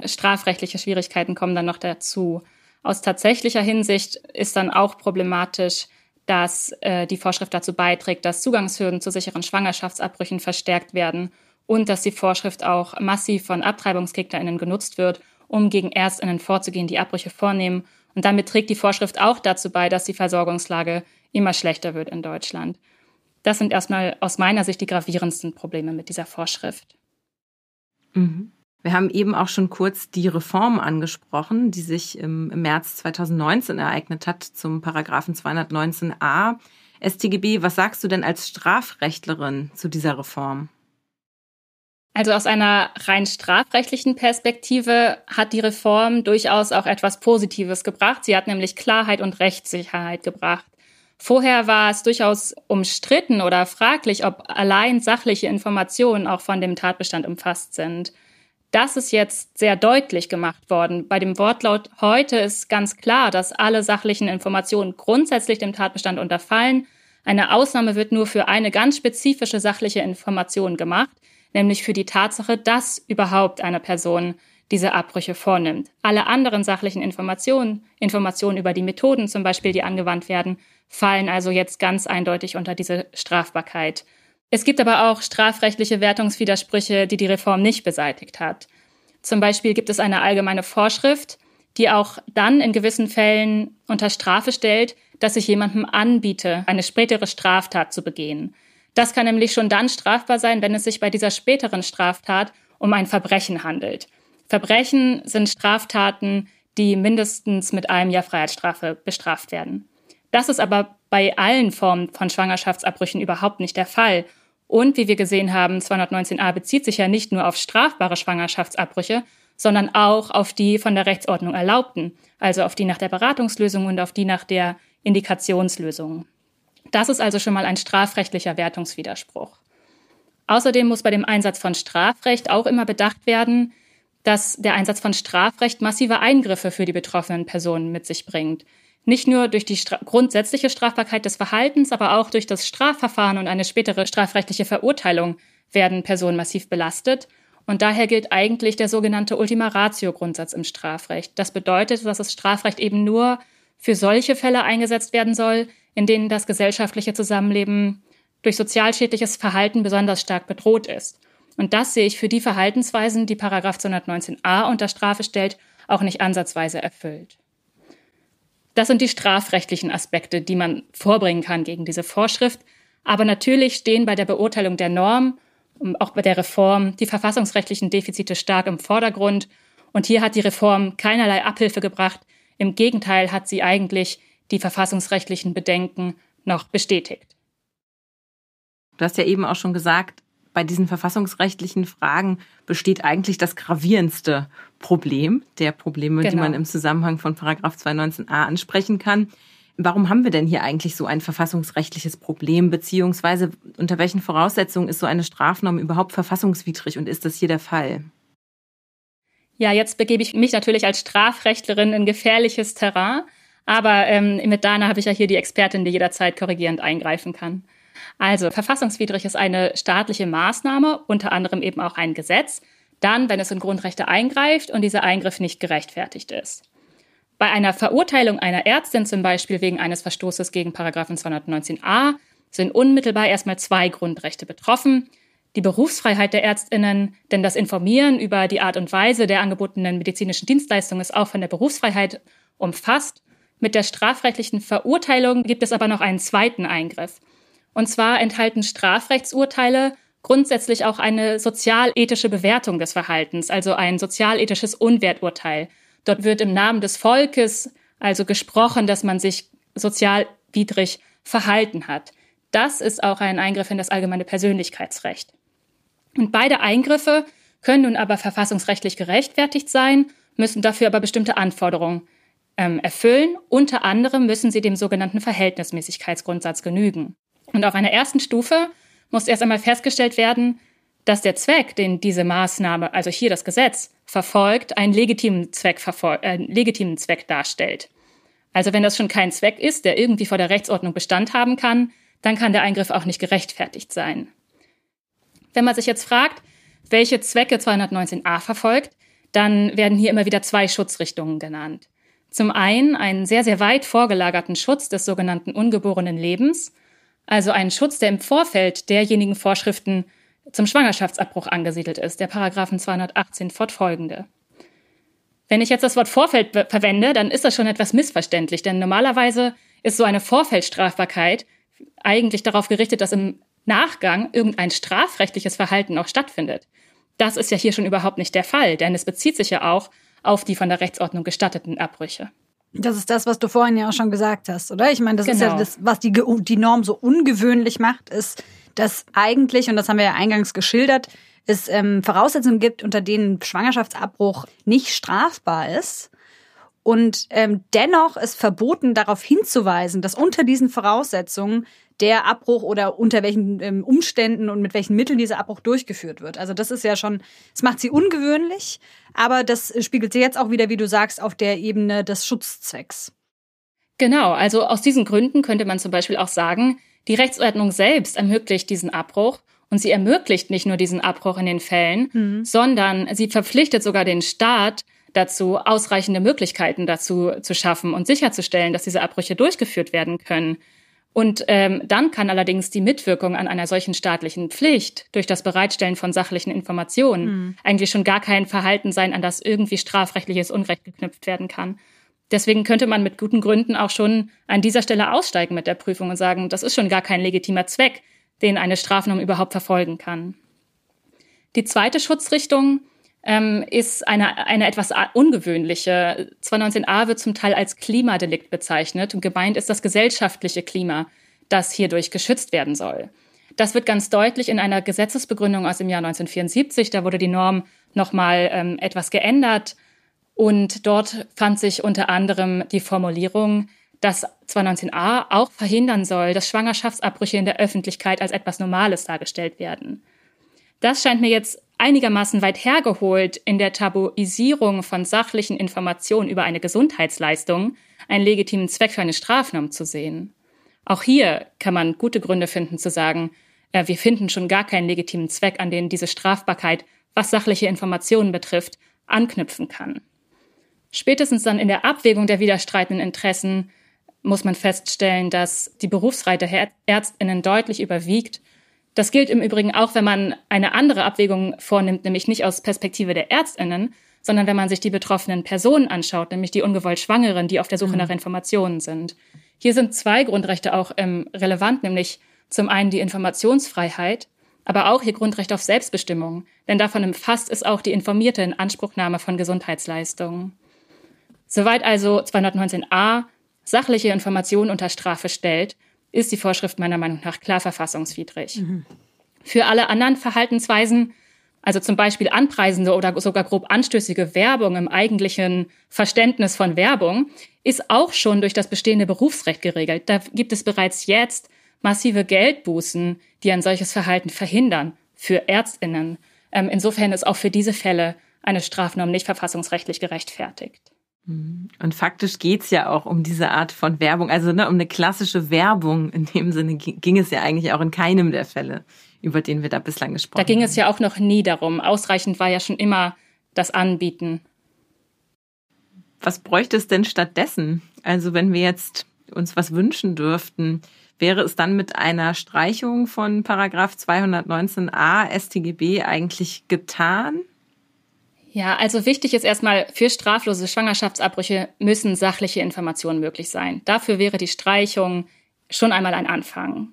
Strafrechtliche Schwierigkeiten kommen dann noch dazu. Aus tatsächlicher Hinsicht ist dann auch problematisch, dass äh, die Vorschrift dazu beiträgt, dass Zugangshürden zu sicheren Schwangerschaftsabbrüchen verstärkt werden und dass die Vorschrift auch massiv von AbtreibungsgegnerInnen genutzt wird, um gegen ErstInnen vorzugehen, die Abbrüche vornehmen. Und damit trägt die Vorschrift auch dazu bei, dass die Versorgungslage immer schlechter wird in Deutschland. Das sind erstmal aus meiner Sicht die gravierendsten Probleme mit dieser Vorschrift. Mhm. Wir haben eben auch schon kurz die Reform angesprochen, die sich im März 2019 ereignet hat zum Paragraphen 219a StGB. Was sagst du denn als Strafrechtlerin zu dieser Reform? Also aus einer rein strafrechtlichen Perspektive hat die Reform durchaus auch etwas Positives gebracht. Sie hat nämlich Klarheit und Rechtssicherheit gebracht. Vorher war es durchaus umstritten oder fraglich, ob allein sachliche Informationen auch von dem Tatbestand umfasst sind. Das ist jetzt sehr deutlich gemacht worden. Bei dem Wortlaut heute ist ganz klar, dass alle sachlichen Informationen grundsätzlich dem Tatbestand unterfallen. Eine Ausnahme wird nur für eine ganz spezifische sachliche Information gemacht nämlich für die Tatsache, dass überhaupt eine Person diese Abbrüche vornimmt. Alle anderen sachlichen Informationen, Informationen über die Methoden zum Beispiel, die angewandt werden, fallen also jetzt ganz eindeutig unter diese Strafbarkeit. Es gibt aber auch strafrechtliche Wertungswidersprüche, die die Reform nicht beseitigt hat. Zum Beispiel gibt es eine allgemeine Vorschrift, die auch dann in gewissen Fällen unter Strafe stellt, dass ich jemandem anbiete, eine spätere Straftat zu begehen. Das kann nämlich schon dann strafbar sein, wenn es sich bei dieser späteren Straftat um ein Verbrechen handelt. Verbrechen sind Straftaten, die mindestens mit einem Jahr Freiheitsstrafe bestraft werden. Das ist aber bei allen Formen von Schwangerschaftsabbrüchen überhaupt nicht der Fall. Und wie wir gesehen haben, 219a bezieht sich ja nicht nur auf strafbare Schwangerschaftsabbrüche, sondern auch auf die von der Rechtsordnung erlaubten, also auf die nach der Beratungslösung und auf die nach der Indikationslösung. Das ist also schon mal ein strafrechtlicher Wertungswiderspruch. Außerdem muss bei dem Einsatz von Strafrecht auch immer bedacht werden, dass der Einsatz von Strafrecht massive Eingriffe für die betroffenen Personen mit sich bringt. Nicht nur durch die Stra grundsätzliche Strafbarkeit des Verhaltens, aber auch durch das Strafverfahren und eine spätere strafrechtliche Verurteilung werden Personen massiv belastet. Und daher gilt eigentlich der sogenannte Ultima Ratio-Grundsatz im Strafrecht. Das bedeutet, dass das Strafrecht eben nur für solche Fälle eingesetzt werden soll, in denen das gesellschaftliche Zusammenleben durch sozialschädliches Verhalten besonders stark bedroht ist. Und das sehe ich für die Verhaltensweisen, die Paragraph 219a unter Strafe stellt, auch nicht ansatzweise erfüllt. Das sind die strafrechtlichen Aspekte, die man vorbringen kann gegen diese Vorschrift. Aber natürlich stehen bei der Beurteilung der Norm, auch bei der Reform, die verfassungsrechtlichen Defizite stark im Vordergrund. Und hier hat die Reform keinerlei Abhilfe gebracht. Im Gegenteil hat sie eigentlich die verfassungsrechtlichen Bedenken noch bestätigt. Du hast ja eben auch schon gesagt, bei diesen verfassungsrechtlichen Fragen besteht eigentlich das gravierendste Problem der Probleme, genau. die man im Zusammenhang von Paragraph 219a ansprechen kann. Warum haben wir denn hier eigentlich so ein verfassungsrechtliches Problem, beziehungsweise unter welchen Voraussetzungen ist so eine Strafnorm überhaupt verfassungswidrig und ist das hier der Fall? Ja, jetzt begebe ich mich natürlich als Strafrechtlerin in gefährliches Terrain. Aber ähm, mit Dana habe ich ja hier die Expertin, die jederzeit korrigierend eingreifen kann. Also, verfassungswidrig ist eine staatliche Maßnahme, unter anderem eben auch ein Gesetz, dann, wenn es in Grundrechte eingreift und dieser Eingriff nicht gerechtfertigt ist. Bei einer Verurteilung einer Ärztin zum Beispiel wegen eines Verstoßes gegen Paragraphen 219a sind unmittelbar erstmal zwei Grundrechte betroffen. Die Berufsfreiheit der Ärztinnen, denn das Informieren über die Art und Weise der angebotenen medizinischen Dienstleistung ist auch von der Berufsfreiheit umfasst. Mit der strafrechtlichen Verurteilung gibt es aber noch einen zweiten Eingriff. Und zwar enthalten Strafrechtsurteile grundsätzlich auch eine sozialethische Bewertung des Verhaltens, also ein sozialethisches Unwerturteil. Dort wird im Namen des Volkes also gesprochen, dass man sich sozialwidrig verhalten hat. Das ist auch ein Eingriff in das allgemeine Persönlichkeitsrecht. Und beide Eingriffe können nun aber verfassungsrechtlich gerechtfertigt sein, müssen dafür aber bestimmte Anforderungen ähm, erfüllen. Unter anderem müssen sie dem sogenannten Verhältnismäßigkeitsgrundsatz genügen. Und auf einer ersten Stufe muss erst einmal festgestellt werden, dass der Zweck, den diese Maßnahme, also hier das Gesetz, verfolgt, einen legitimen Zweck, verfol äh, legitimen Zweck darstellt. Also wenn das schon kein Zweck ist, der irgendwie vor der Rechtsordnung Bestand haben kann, dann kann der Eingriff auch nicht gerechtfertigt sein. Wenn man sich jetzt fragt, welche Zwecke 219a verfolgt, dann werden hier immer wieder zwei Schutzrichtungen genannt. Zum einen einen sehr, sehr weit vorgelagerten Schutz des sogenannten ungeborenen Lebens, also einen Schutz, der im Vorfeld derjenigen Vorschriften zum Schwangerschaftsabbruch angesiedelt ist, der Paragraphen 218 fortfolgende. Wenn ich jetzt das Wort Vorfeld verwende, dann ist das schon etwas missverständlich, denn normalerweise ist so eine Vorfeldstrafbarkeit eigentlich darauf gerichtet, dass im Nachgang irgendein strafrechtliches Verhalten noch stattfindet. Das ist ja hier schon überhaupt nicht der Fall, denn es bezieht sich ja auch auf die von der Rechtsordnung gestatteten Abbrüche. Das ist das, was du vorhin ja auch schon gesagt hast, oder? Ich meine, das genau. ist ja genau. das, was die, die Norm so ungewöhnlich macht, ist, dass eigentlich, und das haben wir ja eingangs geschildert, es ähm, Voraussetzungen gibt, unter denen Schwangerschaftsabbruch nicht strafbar ist. Und ähm, dennoch ist verboten, darauf hinzuweisen, dass unter diesen Voraussetzungen der Abbruch oder unter welchen ähm, Umständen und mit welchen Mitteln dieser Abbruch durchgeführt wird. Also das ist ja schon, es macht sie ungewöhnlich, aber das spiegelt sie jetzt auch wieder, wie du sagst, auf der Ebene des Schutzzwecks. Genau, also aus diesen Gründen könnte man zum Beispiel auch sagen, die Rechtsordnung selbst ermöglicht diesen Abbruch und sie ermöglicht nicht nur diesen Abbruch in den Fällen, mhm. sondern sie verpflichtet sogar den Staat dazu, ausreichende Möglichkeiten dazu zu schaffen und sicherzustellen, dass diese Abbrüche durchgeführt werden können. Und ähm, dann kann allerdings die Mitwirkung an einer solchen staatlichen Pflicht durch das Bereitstellen von sachlichen Informationen mhm. eigentlich schon gar kein Verhalten sein, an das irgendwie strafrechtliches Unrecht geknüpft werden kann. Deswegen könnte man mit guten Gründen auch schon an dieser Stelle aussteigen mit der Prüfung und sagen, das ist schon gar kein legitimer Zweck, den eine Strafnorm überhaupt verfolgen kann. Die zweite Schutzrichtung ähm, ist eine, eine etwas ungewöhnliche. 219a wird zum Teil als Klimadelikt bezeichnet und gemeint ist das gesellschaftliche Klima, das hierdurch geschützt werden soll. Das wird ganz deutlich in einer Gesetzesbegründung aus dem Jahr 1974. Da wurde die Norm nochmal ähm, etwas geändert. Und dort fand sich unter anderem die Formulierung, dass 219a auch verhindern soll, dass Schwangerschaftsabbrüche in der Öffentlichkeit als etwas Normales dargestellt werden. Das scheint mir jetzt einigermaßen weit hergeholt, in der Tabuisierung von sachlichen Informationen über eine Gesundheitsleistung einen legitimen Zweck für eine Strafnorm zu sehen. Auch hier kann man gute Gründe finden zu sagen, äh, wir finden schon gar keinen legitimen Zweck, an den diese Strafbarkeit, was sachliche Informationen betrifft, anknüpfen kann. Spätestens dann in der Abwägung der widerstreitenden Interessen muss man feststellen, dass die Berufsreite der Ärztinnen deutlich überwiegt das gilt im Übrigen auch, wenn man eine andere Abwägung vornimmt, nämlich nicht aus Perspektive der Ärztinnen, sondern wenn man sich die betroffenen Personen anschaut, nämlich die ungewollt Schwangeren, die auf der Suche mhm. nach Informationen sind. Hier sind zwei Grundrechte auch ähm, relevant, nämlich zum einen die Informationsfreiheit, aber auch ihr Grundrecht auf Selbstbestimmung, denn davon umfasst ist auch die informierte Inanspruchnahme von Gesundheitsleistungen. Soweit also 219a sachliche Informationen unter Strafe stellt, ist die Vorschrift meiner Meinung nach klar verfassungswidrig. Mhm. Für alle anderen Verhaltensweisen, also zum Beispiel anpreisende oder sogar grob anstößige Werbung im eigentlichen Verständnis von Werbung, ist auch schon durch das bestehende Berufsrecht geregelt. Da gibt es bereits jetzt massive Geldbußen, die ein solches Verhalten verhindern für Ärztinnen. Ähm, insofern ist auch für diese Fälle eine Strafnorm nicht verfassungsrechtlich gerechtfertigt. Mhm. Und faktisch geht's ja auch um diese Art von Werbung, also ne, um eine klassische Werbung. In dem Sinne ging es ja eigentlich auch in keinem der Fälle, über den wir da bislang gesprochen haben. Da ging es ja auch noch nie darum. Ausreichend war ja schon immer das Anbieten. Was bräuchte es denn stattdessen? Also wenn wir jetzt uns was wünschen dürften, wäre es dann mit einer Streichung von Paragraph 219a StGB eigentlich getan? Ja, also wichtig ist erstmal, für straflose Schwangerschaftsabbrüche müssen sachliche Informationen möglich sein. Dafür wäre die Streichung schon einmal ein Anfang.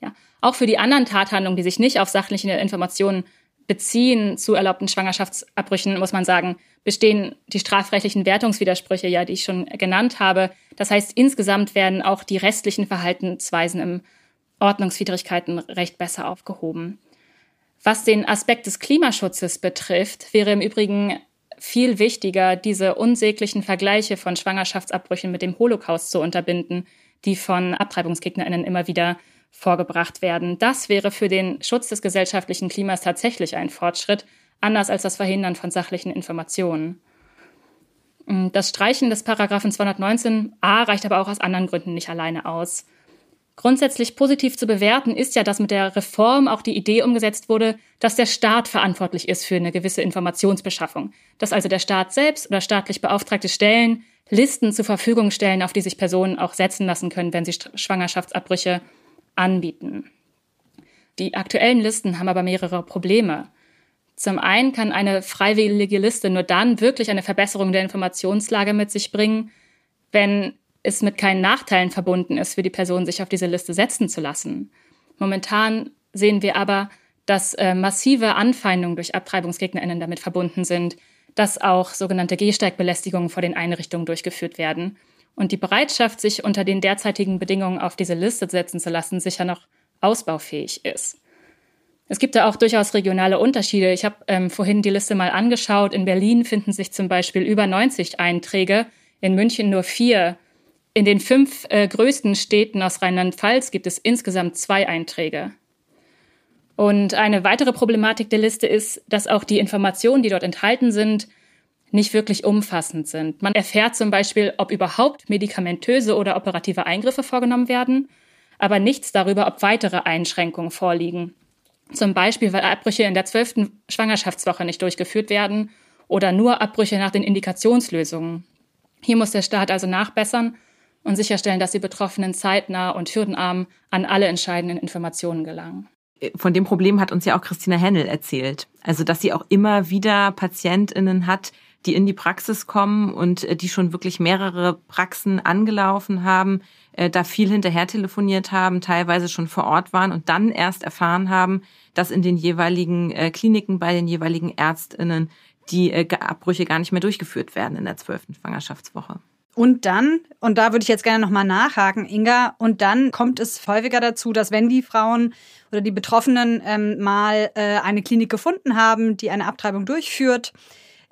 Ja. Auch für die anderen Tathandlungen, die sich nicht auf sachliche Informationen beziehen zu erlaubten Schwangerschaftsabbrüchen, muss man sagen, bestehen die strafrechtlichen Wertungswidersprüche ja, die ich schon genannt habe. Das heißt, insgesamt werden auch die restlichen Verhaltensweisen im Ordnungswidrigkeitenrecht besser aufgehoben. Was den Aspekt des Klimaschutzes betrifft, wäre im Übrigen viel wichtiger, diese unsäglichen Vergleiche von Schwangerschaftsabbrüchen mit dem Holocaust zu unterbinden, die von AbtreibungsgegnerInnen immer wieder vorgebracht werden. Das wäre für den Schutz des gesellschaftlichen Klimas tatsächlich ein Fortschritt, anders als das Verhindern von sachlichen Informationen. Das Streichen des Paragraphen 219a reicht aber auch aus anderen Gründen nicht alleine aus. Grundsätzlich positiv zu bewerten ist ja, dass mit der Reform auch die Idee umgesetzt wurde, dass der Staat verantwortlich ist für eine gewisse Informationsbeschaffung. Dass also der Staat selbst oder staatlich beauftragte Stellen Listen zur Verfügung stellen, auf die sich Personen auch setzen lassen können, wenn sie Schwangerschaftsabbrüche anbieten. Die aktuellen Listen haben aber mehrere Probleme. Zum einen kann eine freiwillige Liste nur dann wirklich eine Verbesserung der Informationslage mit sich bringen, wenn es mit keinen Nachteilen verbunden ist, für die Person sich auf diese Liste setzen zu lassen. Momentan sehen wir aber, dass äh, massive Anfeindungen durch AbtreibungsgegnerInnen damit verbunden sind, dass auch sogenannte Gehsteigbelästigungen vor den Einrichtungen durchgeführt werden. Und die Bereitschaft, sich unter den derzeitigen Bedingungen auf diese Liste setzen zu lassen, sicher noch ausbaufähig ist. Es gibt da auch durchaus regionale Unterschiede. Ich habe ähm, vorhin die Liste mal angeschaut. In Berlin finden sich zum Beispiel über 90 Einträge, in München nur vier. In den fünf äh, größten Städten aus Rheinland-Pfalz gibt es insgesamt zwei Einträge. Und eine weitere Problematik der Liste ist, dass auch die Informationen, die dort enthalten sind, nicht wirklich umfassend sind. Man erfährt zum Beispiel, ob überhaupt medikamentöse oder operative Eingriffe vorgenommen werden, aber nichts darüber, ob weitere Einschränkungen vorliegen. Zum Beispiel, weil Abbrüche in der zwölften Schwangerschaftswoche nicht durchgeführt werden oder nur Abbrüche nach den Indikationslösungen. Hier muss der Staat also nachbessern und sicherstellen, dass die Betroffenen zeitnah und hürdenarm an alle entscheidenden Informationen gelangen. Von dem Problem hat uns ja auch Christina Hennel erzählt. Also, dass sie auch immer wieder PatientInnen hat, die in die Praxis kommen und äh, die schon wirklich mehrere Praxen angelaufen haben, äh, da viel hinterher telefoniert haben, teilweise schon vor Ort waren und dann erst erfahren haben, dass in den jeweiligen äh, Kliniken bei den jeweiligen Ärztinnen die Abbrüche gar nicht mehr durchgeführt werden in der zwölften Schwangerschaftswoche. Und dann, und da würde ich jetzt gerne nochmal nachhaken, Inga, und dann kommt es häufiger dazu, dass wenn die Frauen oder die Betroffenen ähm, mal äh, eine Klinik gefunden haben, die eine Abtreibung durchführt,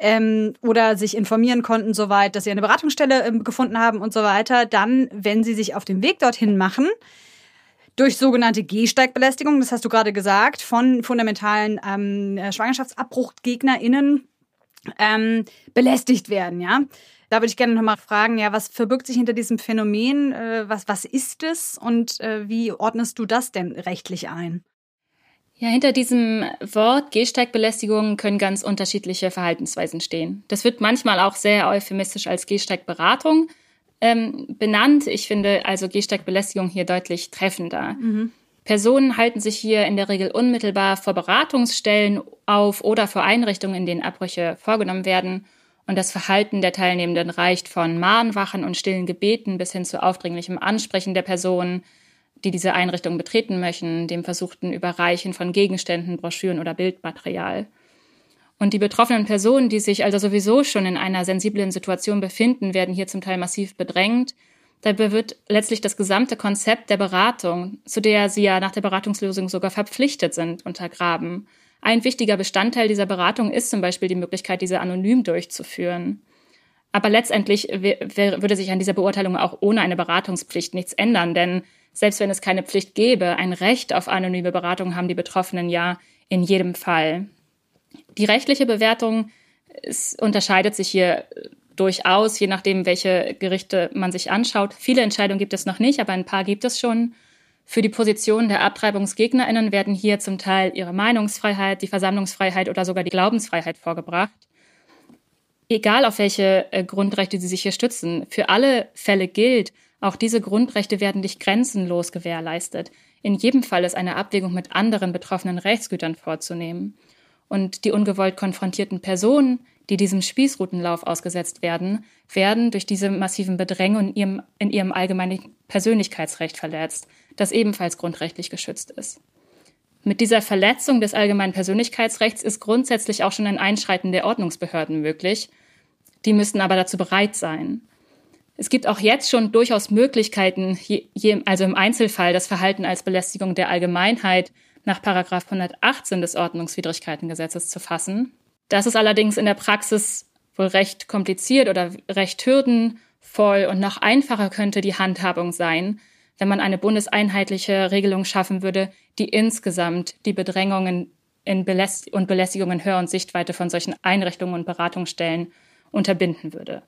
ähm, oder sich informieren konnten, soweit, dass sie eine Beratungsstelle ähm, gefunden haben und so weiter, dann, wenn sie sich auf den Weg dorthin machen, durch sogenannte Gehsteigbelästigung, das hast du gerade gesagt, von fundamentalen ähm, SchwangerschaftsabbruchgegnerInnen ähm, belästigt werden, ja. Da würde ich gerne nochmal fragen, ja, was verbirgt sich hinter diesem Phänomen? Äh, was, was ist es und äh, wie ordnest du das denn rechtlich ein? Ja, hinter diesem Wort Gehsteigbelästigung können ganz unterschiedliche Verhaltensweisen stehen. Das wird manchmal auch sehr euphemistisch als Gehsteigberatung ähm, benannt. Ich finde also Gehsteigbelästigung hier deutlich treffender. Mhm. Personen halten sich hier in der Regel unmittelbar vor Beratungsstellen auf oder vor Einrichtungen, in denen Abbrüche vorgenommen werden und das Verhalten der Teilnehmenden reicht von Mahnwachen und stillen Gebeten bis hin zu aufdringlichem Ansprechen der Personen, die diese Einrichtung betreten möchten, dem versuchten Überreichen von Gegenständen, Broschüren oder Bildmaterial. Und die betroffenen Personen, die sich also sowieso schon in einer sensiblen Situation befinden, werden hier zum Teil massiv bedrängt. Dabei wird letztlich das gesamte Konzept der Beratung, zu der sie ja nach der Beratungslösung sogar verpflichtet sind, untergraben. Ein wichtiger Bestandteil dieser Beratung ist zum Beispiel die Möglichkeit, diese anonym durchzuführen. Aber letztendlich würde sich an dieser Beurteilung auch ohne eine Beratungspflicht nichts ändern, denn selbst wenn es keine Pflicht gäbe, ein Recht auf anonyme Beratung haben die Betroffenen ja in jedem Fall. Die rechtliche Bewertung ist, unterscheidet sich hier durchaus, je nachdem, welche Gerichte man sich anschaut. Viele Entscheidungen gibt es noch nicht, aber ein paar gibt es schon. Für die Position der AbtreibungsgegnerInnen werden hier zum Teil ihre Meinungsfreiheit, die Versammlungsfreiheit oder sogar die Glaubensfreiheit vorgebracht. Egal auf welche äh, Grundrechte sie sich hier stützen, für alle Fälle gilt, auch diese Grundrechte werden nicht grenzenlos gewährleistet. In jedem Fall ist eine Abwägung mit anderen betroffenen Rechtsgütern vorzunehmen. Und die ungewollt konfrontierten Personen, die diesem Spießrutenlauf ausgesetzt werden, werden durch diese massiven Bedrängungen in ihrem, in ihrem allgemeinen Persönlichkeitsrecht verletzt das ebenfalls grundrechtlich geschützt ist. Mit dieser Verletzung des allgemeinen Persönlichkeitsrechts ist grundsätzlich auch schon ein Einschreiten der Ordnungsbehörden möglich. Die müssten aber dazu bereit sein. Es gibt auch jetzt schon durchaus Möglichkeiten, also im Einzelfall das Verhalten als Belästigung der Allgemeinheit nach 118 des Ordnungswidrigkeitengesetzes zu fassen. Das ist allerdings in der Praxis wohl recht kompliziert oder recht hürdenvoll und noch einfacher könnte die Handhabung sein, wenn man eine bundeseinheitliche Regelung schaffen würde, die insgesamt die Bedrängungen in Beläst und Belästigungen Hör- und Sichtweite von solchen Einrichtungen und Beratungsstellen unterbinden würde.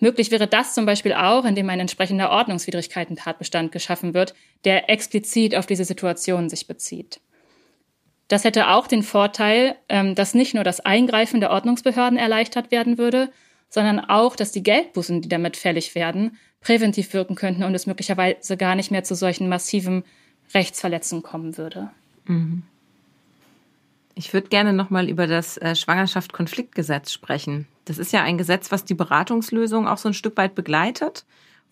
Möglich wäre das zum Beispiel auch, indem ein entsprechender Ordnungswidrigkeiten-Tatbestand geschaffen wird, der explizit auf diese Situation sich bezieht. Das hätte auch den Vorteil, ähm, dass nicht nur das Eingreifen der Ordnungsbehörden erleichtert werden würde, sondern auch, dass die Geldbußen, die damit fällig werden, präventiv wirken könnten und es möglicherweise gar nicht mehr zu solchen massiven Rechtsverletzungen kommen würde. Mhm. Ich würde gerne nochmal über das äh, Schwangerschaft-Konfliktgesetz sprechen. Das ist ja ein Gesetz, was die Beratungslösung auch so ein Stück weit begleitet,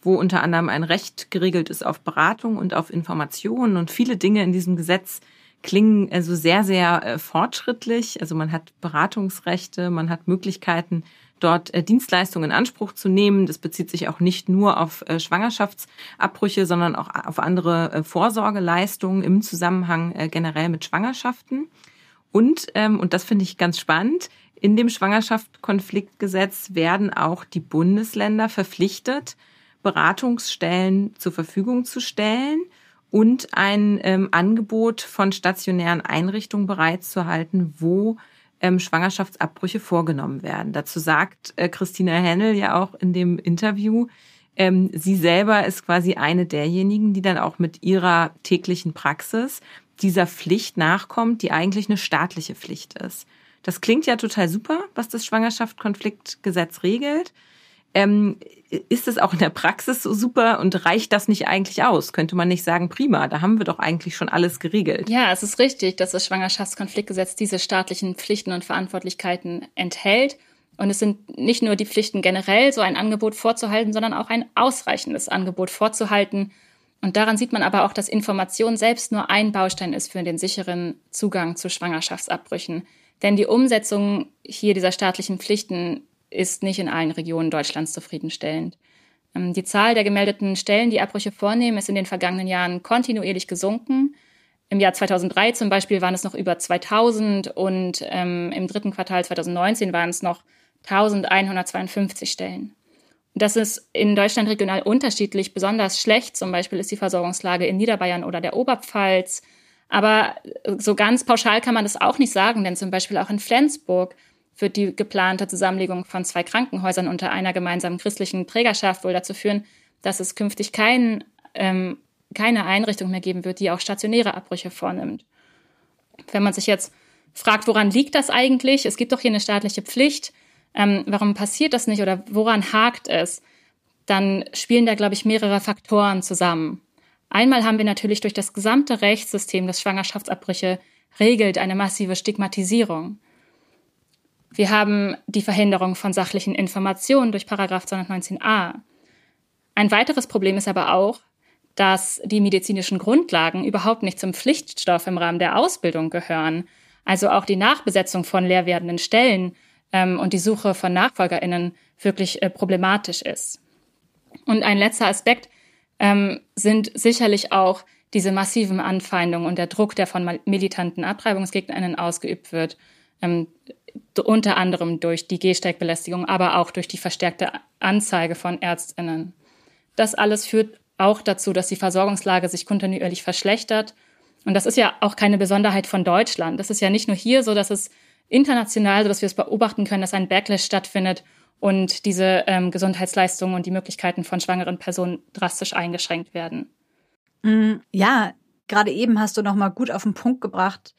wo unter anderem ein Recht geregelt ist auf Beratung und auf Informationen und viele Dinge in diesem Gesetz klingen also sehr, sehr äh, fortschrittlich. Also man hat Beratungsrechte, man hat Möglichkeiten, dort äh, Dienstleistungen in Anspruch zu nehmen. Das bezieht sich auch nicht nur auf äh, Schwangerschaftsabbrüche, sondern auch auf andere äh, Vorsorgeleistungen im Zusammenhang äh, generell mit Schwangerschaften. Und, ähm, und das finde ich ganz spannend, in dem Schwangerschaftskonfliktgesetz werden auch die Bundesländer verpflichtet, Beratungsstellen zur Verfügung zu stellen und ein ähm, Angebot von stationären Einrichtungen bereitzuhalten, wo ähm, Schwangerschaftsabbrüche vorgenommen werden. Dazu sagt äh, Christina Hennel ja auch in dem Interview, ähm, sie selber ist quasi eine derjenigen, die dann auch mit ihrer täglichen Praxis dieser Pflicht nachkommt, die eigentlich eine staatliche Pflicht ist. Das klingt ja total super, was das Schwangerschaftskonfliktgesetz regelt. Ähm, ist es auch in der Praxis so super und reicht das nicht eigentlich aus? Könnte man nicht sagen, prima, da haben wir doch eigentlich schon alles geregelt. Ja, es ist richtig, dass das Schwangerschaftskonfliktgesetz diese staatlichen Pflichten und Verantwortlichkeiten enthält. Und es sind nicht nur die Pflichten generell, so ein Angebot vorzuhalten, sondern auch ein ausreichendes Angebot vorzuhalten. Und daran sieht man aber auch, dass Information selbst nur ein Baustein ist für den sicheren Zugang zu Schwangerschaftsabbrüchen. Denn die Umsetzung hier dieser staatlichen Pflichten ist nicht in allen Regionen Deutschlands zufriedenstellend. Ähm, die Zahl der gemeldeten Stellen, die Abbrüche vornehmen, ist in den vergangenen Jahren kontinuierlich gesunken. Im Jahr 2003 zum Beispiel waren es noch über 2000 und ähm, im dritten Quartal 2019 waren es noch 1152 Stellen. Das ist in Deutschland regional unterschiedlich. Besonders schlecht zum Beispiel ist die Versorgungslage in Niederbayern oder der Oberpfalz. Aber so ganz pauschal kann man das auch nicht sagen, denn zum Beispiel auch in Flensburg wird die geplante Zusammenlegung von zwei Krankenhäusern unter einer gemeinsamen christlichen Trägerschaft wohl dazu führen, dass es künftig kein, ähm, keine Einrichtung mehr geben wird, die auch stationäre Abbrüche vornimmt. Wenn man sich jetzt fragt, woran liegt das eigentlich? Es gibt doch hier eine staatliche Pflicht. Ähm, warum passiert das nicht oder woran hakt es? Dann spielen da, glaube ich, mehrere Faktoren zusammen. Einmal haben wir natürlich durch das gesamte Rechtssystem, das Schwangerschaftsabbrüche regelt, eine massive Stigmatisierung. Wir haben die Verhinderung von sachlichen Informationen durch Paragraph 219a. Ein weiteres Problem ist aber auch, dass die medizinischen Grundlagen überhaupt nicht zum Pflichtstoff im Rahmen der Ausbildung gehören. Also auch die Nachbesetzung von leer werdenden Stellen ähm, und die Suche von NachfolgerInnen wirklich äh, problematisch ist. Und ein letzter Aspekt ähm, sind sicherlich auch diese massiven Anfeindungen und der Druck, der von militanten AbtreibungsgegnerInnen ausgeübt wird. Ähm, unter anderem durch die Gehsteigbelästigung, aber auch durch die verstärkte Anzeige von Ärztinnen. Das alles führt auch dazu, dass die Versorgungslage sich kontinuierlich verschlechtert. Und das ist ja auch keine Besonderheit von Deutschland. Das ist ja nicht nur hier so, dass es international, so dass wir es beobachten können, dass ein Backlash stattfindet und diese ähm, Gesundheitsleistungen und die Möglichkeiten von schwangeren Personen drastisch eingeschränkt werden. Mm, ja, gerade eben hast du noch mal gut auf den Punkt gebracht,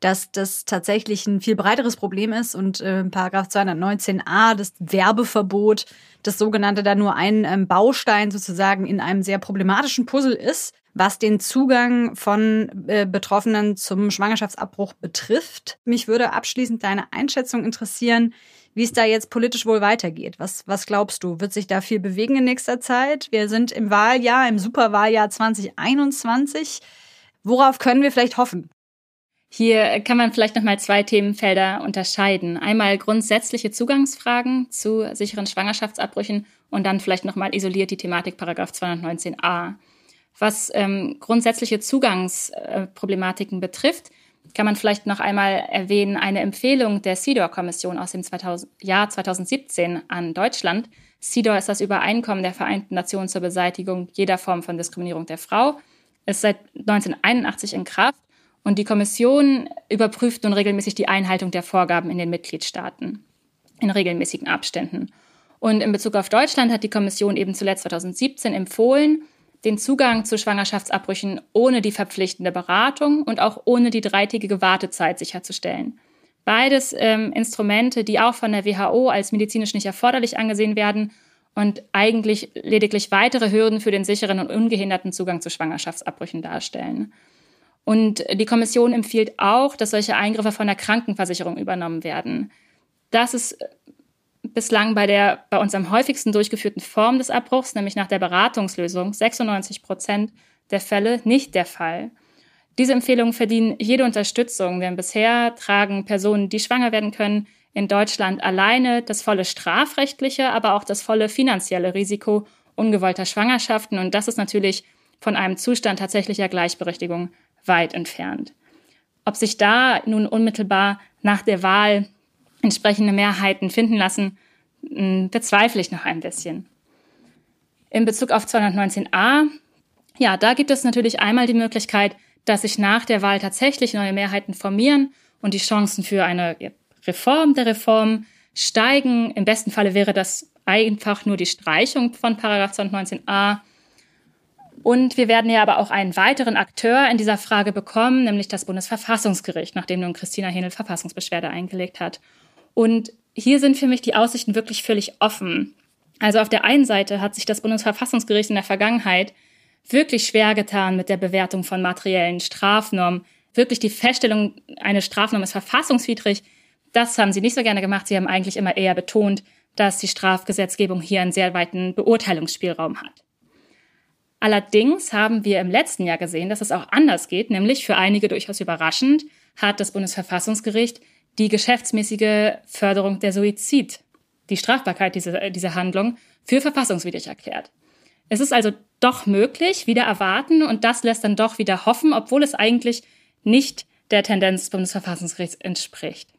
dass das tatsächlich ein viel breiteres Problem ist und äh, Paragraph 219a, das Werbeverbot, das sogenannte da nur ein ähm, Baustein sozusagen in einem sehr problematischen Puzzle ist, was den Zugang von äh, Betroffenen zum Schwangerschaftsabbruch betrifft. Mich würde abschließend deine Einschätzung interessieren, wie es da jetzt politisch wohl weitergeht. Was, was glaubst du? Wird sich da viel bewegen in nächster Zeit? Wir sind im Wahljahr, im Superwahljahr 2021. Worauf können wir vielleicht hoffen? Hier kann man vielleicht nochmal zwei Themenfelder unterscheiden. Einmal grundsätzliche Zugangsfragen zu sicheren Schwangerschaftsabbrüchen und dann vielleicht nochmal isoliert die Thematik Paragraph 219a. Was ähm, grundsätzliche Zugangsproblematiken betrifft, kann man vielleicht noch einmal erwähnen, eine Empfehlung der CEDAW-Kommission aus dem 2000, Jahr 2017 an Deutschland. CEDAW ist das Übereinkommen der Vereinten Nationen zur Beseitigung jeder Form von Diskriminierung der Frau, ist seit 1981 in Kraft und die Kommission überprüft nun regelmäßig die Einhaltung der Vorgaben in den Mitgliedstaaten in regelmäßigen Abständen. Und in Bezug auf Deutschland hat die Kommission eben zuletzt 2017 empfohlen, den Zugang zu Schwangerschaftsabbrüchen ohne die verpflichtende Beratung und auch ohne die dreitägige Wartezeit sicherzustellen. Beides ähm, Instrumente, die auch von der WHO als medizinisch nicht erforderlich angesehen werden und eigentlich lediglich weitere Hürden für den sicheren und ungehinderten Zugang zu Schwangerschaftsabbrüchen darstellen. Und die Kommission empfiehlt auch, dass solche Eingriffe von der Krankenversicherung übernommen werden. Das ist bislang bei der bei uns am häufigsten durchgeführten Form des Abbruchs, nämlich nach der Beratungslösung, 96 Prozent der Fälle nicht der Fall. Diese Empfehlungen verdienen jede Unterstützung, denn bisher tragen Personen, die schwanger werden können, in Deutschland alleine das volle strafrechtliche, aber auch das volle finanzielle Risiko ungewollter Schwangerschaften. Und das ist natürlich von einem Zustand tatsächlicher Gleichberechtigung weit entfernt. Ob sich da nun unmittelbar nach der Wahl entsprechende Mehrheiten finden lassen, hm, bezweifle ich noch ein bisschen. In Bezug auf 219a, ja, da gibt es natürlich einmal die Möglichkeit, dass sich nach der Wahl tatsächlich neue Mehrheiten formieren und die Chancen für eine Reform der Reform steigen. Im besten Falle wäre das einfach nur die Streichung von Paragraph 219a. Und wir werden ja aber auch einen weiteren Akteur in dieser Frage bekommen, nämlich das Bundesverfassungsgericht, nachdem nun Christina Hähnel Verfassungsbeschwerde eingelegt hat. Und hier sind für mich die Aussichten wirklich völlig offen. Also auf der einen Seite hat sich das Bundesverfassungsgericht in der Vergangenheit wirklich schwer getan mit der Bewertung von materiellen Strafnormen. Wirklich die Feststellung, eine Strafnorm ist verfassungswidrig, das haben sie nicht so gerne gemacht. Sie haben eigentlich immer eher betont, dass die Strafgesetzgebung hier einen sehr weiten Beurteilungsspielraum hat. Allerdings haben wir im letzten Jahr gesehen, dass es auch anders geht, nämlich für einige durchaus überraschend hat das Bundesverfassungsgericht die geschäftsmäßige Förderung der Suizid, die Strafbarkeit dieser, dieser Handlung, für verfassungswidrig erklärt. Es ist also doch möglich, wieder erwarten und das lässt dann doch wieder hoffen, obwohl es eigentlich nicht der Tendenz des Bundesverfassungsgerichts entspricht.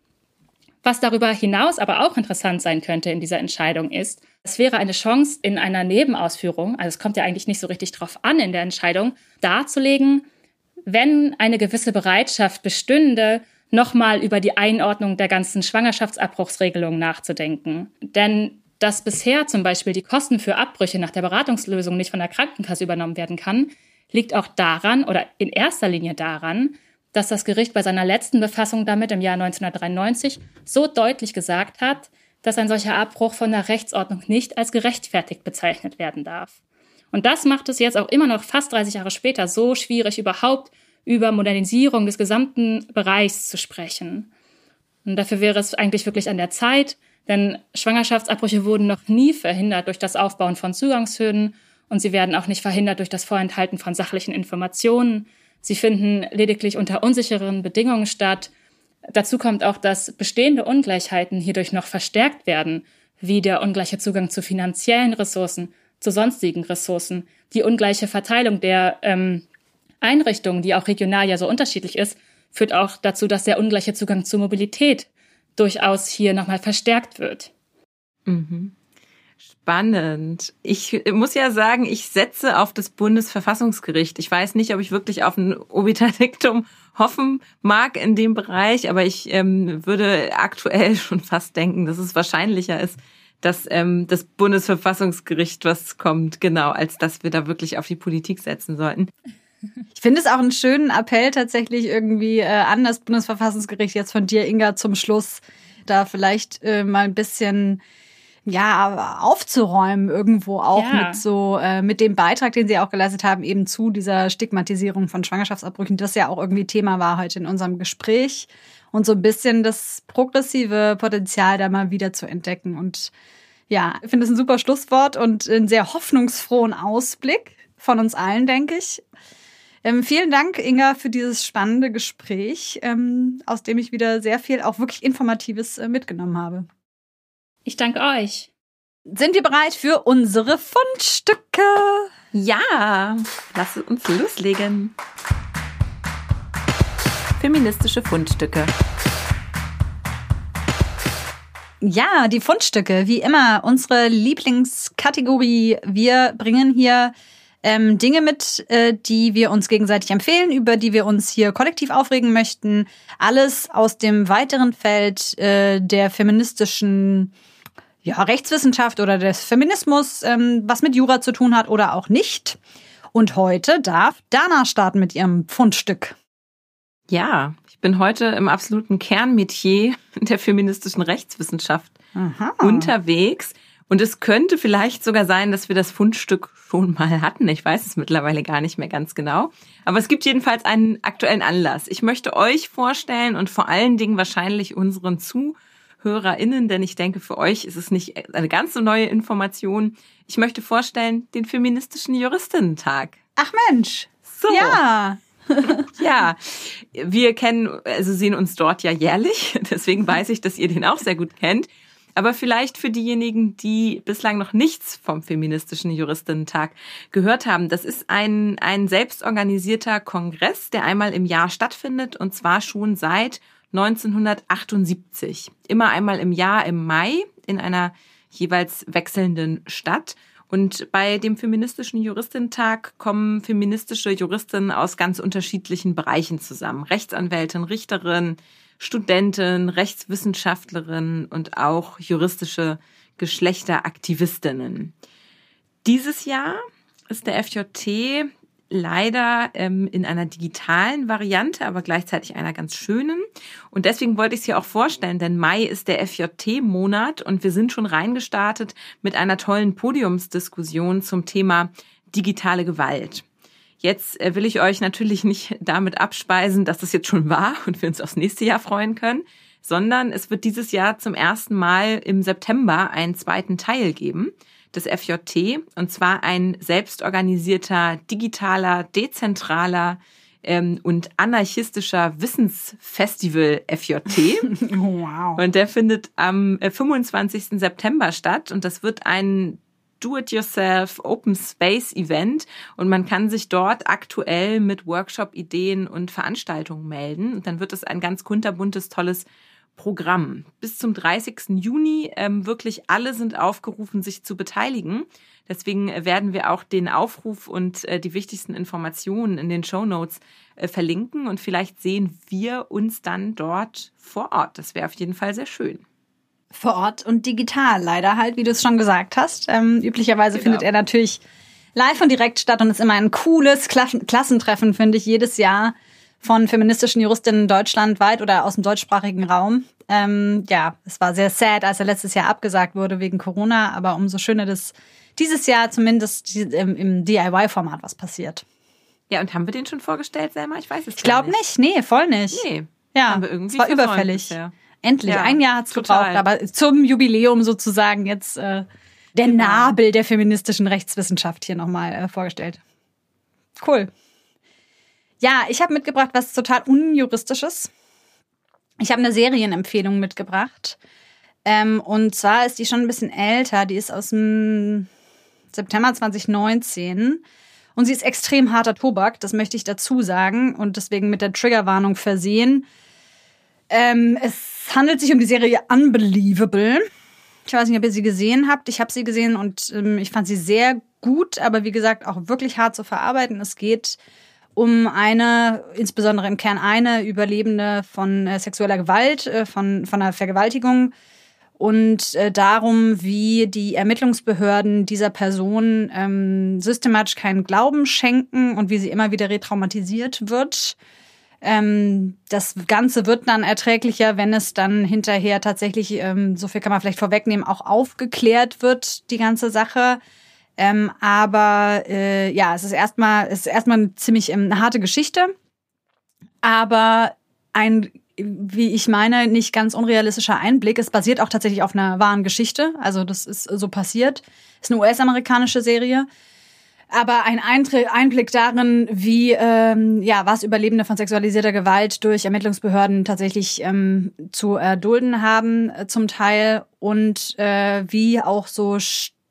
Was darüber hinaus aber auch interessant sein könnte in dieser Entscheidung ist, es wäre eine Chance in einer Nebenausführung, also es kommt ja eigentlich nicht so richtig drauf an in der Entscheidung, darzulegen, wenn eine gewisse Bereitschaft bestünde, nochmal über die Einordnung der ganzen Schwangerschaftsabbruchsregelung nachzudenken. Denn dass bisher zum Beispiel die Kosten für Abbrüche nach der Beratungslösung nicht von der Krankenkasse übernommen werden kann, liegt auch daran oder in erster Linie daran, dass das Gericht bei seiner letzten Befassung damit im Jahr 1993 so deutlich gesagt hat, dass ein solcher Abbruch von der Rechtsordnung nicht als gerechtfertigt bezeichnet werden darf. Und das macht es jetzt auch immer noch fast 30 Jahre später so schwierig, überhaupt über Modernisierung des gesamten Bereichs zu sprechen. Und dafür wäre es eigentlich wirklich an der Zeit, denn Schwangerschaftsabbrüche wurden noch nie verhindert durch das Aufbauen von Zugangshürden und sie werden auch nicht verhindert durch das Vorenthalten von sachlichen Informationen. Sie finden lediglich unter unsicheren Bedingungen statt. Dazu kommt auch, dass bestehende Ungleichheiten hierdurch noch verstärkt werden, wie der ungleiche Zugang zu finanziellen Ressourcen, zu sonstigen Ressourcen, die ungleiche Verteilung der ähm, Einrichtungen, die auch regional ja so unterschiedlich ist, führt auch dazu, dass der ungleiche Zugang zu Mobilität durchaus hier nochmal verstärkt wird. Mhm. Spannend. Ich muss ja sagen, ich setze auf das Bundesverfassungsgericht. Ich weiß nicht, ob ich wirklich auf ein Obiterdiktum hoffen mag in dem Bereich, aber ich ähm, würde aktuell schon fast denken, dass es wahrscheinlicher ist, dass ähm, das Bundesverfassungsgericht was kommt, genau, als dass wir da wirklich auf die Politik setzen sollten. Ich finde es auch einen schönen Appell tatsächlich irgendwie äh, an das Bundesverfassungsgericht jetzt von dir, Inga, zum Schluss, da vielleicht äh, mal ein bisschen ja aufzuräumen irgendwo auch ja. mit so äh, mit dem Beitrag, den sie auch geleistet haben eben zu dieser Stigmatisierung von Schwangerschaftsabbrüchen, das ja auch irgendwie Thema war heute in unserem Gespräch und so ein bisschen das progressive Potenzial da mal wieder zu entdecken und ja, ich finde es ein super Schlusswort und einen sehr hoffnungsfrohen Ausblick von uns allen, denke ich. Ähm, vielen Dank, Inga, für dieses spannende Gespräch, ähm, aus dem ich wieder sehr viel auch wirklich Informatives äh, mitgenommen habe. Ich danke euch. Sind wir bereit für unsere Fundstücke? Ja, lass uns loslegen. Feministische Fundstücke. Ja, die Fundstücke, wie immer, unsere Lieblingskategorie. Wir bringen hier ähm, Dinge mit, äh, die wir uns gegenseitig empfehlen, über die wir uns hier kollektiv aufregen möchten. Alles aus dem weiteren Feld äh, der feministischen ja, Rechtswissenschaft oder des Feminismus, ähm, was mit Jura zu tun hat oder auch nicht. Und heute darf Dana starten mit ihrem Fundstück. Ja, ich bin heute im absoluten Kernmetier der feministischen Rechtswissenschaft Aha. unterwegs. Und es könnte vielleicht sogar sein, dass wir das Fundstück schon mal hatten. Ich weiß es mittlerweile gar nicht mehr ganz genau. Aber es gibt jedenfalls einen aktuellen Anlass. Ich möchte euch vorstellen und vor allen Dingen wahrscheinlich unseren ZuhörerInnen, denn ich denke, für euch ist es nicht eine ganz so neue Information. Ich möchte vorstellen den feministischen Juristinnentag. Ach Mensch. So. Ja. ja, wir kennen, also sehen uns dort ja jährlich. Deswegen weiß ich, dass ihr den auch sehr gut kennt. Aber vielleicht für diejenigen, die bislang noch nichts vom feministischen Juristinnentag gehört haben. Das ist ein, ein selbstorganisierter Kongress, der einmal im Jahr stattfindet und zwar schon seit 1978. Immer einmal im Jahr im Mai in einer jeweils wechselnden Stadt. Und bei dem feministischen Juristentag kommen feministische Juristinnen aus ganz unterschiedlichen Bereichen zusammen. Rechtsanwältin, Richterin, Studentin, Rechtswissenschaftlerin und auch juristische Geschlechteraktivistinnen. Dieses Jahr ist der FJT leider ähm, in einer digitalen Variante, aber gleichzeitig einer ganz schönen. Und deswegen wollte ich es hier auch vorstellen, denn Mai ist der FJT-Monat und wir sind schon reingestartet mit einer tollen Podiumsdiskussion zum Thema digitale Gewalt. Jetzt äh, will ich euch natürlich nicht damit abspeisen, dass das jetzt schon war und wir uns aufs nächste Jahr freuen können, sondern es wird dieses Jahr zum ersten Mal im September einen zweiten Teil geben des FJT und zwar ein selbstorganisierter, digitaler, dezentraler ähm, und anarchistischer Wissensfestival FJT. Wow. Und der findet am 25. Äh, September statt und das wird ein Do-it-yourself Open Space Event und man kann sich dort aktuell mit Workshop-Ideen und Veranstaltungen melden. Und dann wird es ein ganz kunterbuntes, tolles Programm. Bis zum 30. Juni ähm, wirklich alle sind aufgerufen, sich zu beteiligen. Deswegen werden wir auch den Aufruf und äh, die wichtigsten Informationen in den Show Notes äh, verlinken und vielleicht sehen wir uns dann dort vor Ort. Das wäre auf jeden Fall sehr schön vor Ort und digital leider halt, wie du es schon gesagt hast. Ähm, üblicherweise genau. findet er natürlich live und direkt statt und ist immer ein cooles Klassentreffen, finde ich, jedes Jahr von feministischen Juristinnen deutschlandweit oder aus dem deutschsprachigen Raum. Ähm, ja, es war sehr sad, als er letztes Jahr abgesagt wurde wegen Corona, aber umso schöner, dass dieses Jahr zumindest im, im DIY-Format was passiert. Ja, und haben wir den schon vorgestellt, Selma? Ich weiß es ich glaub nicht. Ich glaube nicht, nee, voll nicht. Nee. Ja, haben wir irgendwie es war überfällig. Bisher. Endlich, ja, ein Jahr hat's total. gebraucht, aber zum Jubiläum sozusagen jetzt äh, der genau. Nabel der feministischen Rechtswissenschaft hier nochmal äh, vorgestellt. Cool. Ja, ich habe mitgebracht was total unjuristisches. Ich habe eine Serienempfehlung mitgebracht. Ähm, und zwar ist die schon ein bisschen älter. Die ist aus dem September 2019. Und sie ist extrem harter Tobak, das möchte ich dazu sagen. Und deswegen mit der Triggerwarnung versehen. Ähm, es handelt sich um die Serie Unbelievable. Ich weiß nicht, ob ihr sie gesehen habt. Ich habe sie gesehen und ähm, ich fand sie sehr gut, aber wie gesagt auch wirklich hart zu verarbeiten. Es geht um eine, insbesondere im Kern eine Überlebende von äh, sexueller Gewalt, äh, von, von einer Vergewaltigung und äh, darum, wie die Ermittlungsbehörden dieser Person ähm, systematisch keinen Glauben schenken und wie sie immer wieder retraumatisiert wird. Ähm, das Ganze wird dann erträglicher, wenn es dann hinterher tatsächlich, ähm, so viel kann man vielleicht vorwegnehmen, auch aufgeklärt wird, die ganze Sache. Ähm, aber äh, ja, es ist erstmal, es ist erstmal eine ziemlich ähm, eine harte Geschichte, aber ein, wie ich meine, nicht ganz unrealistischer Einblick. Es basiert auch tatsächlich auf einer wahren Geschichte. Also das ist so passiert. Ist eine US-amerikanische Serie aber ein Einblick darin, wie ähm, ja was Überlebende von sexualisierter Gewalt durch Ermittlungsbehörden tatsächlich ähm, zu erdulden haben, äh, zum Teil und äh, wie auch so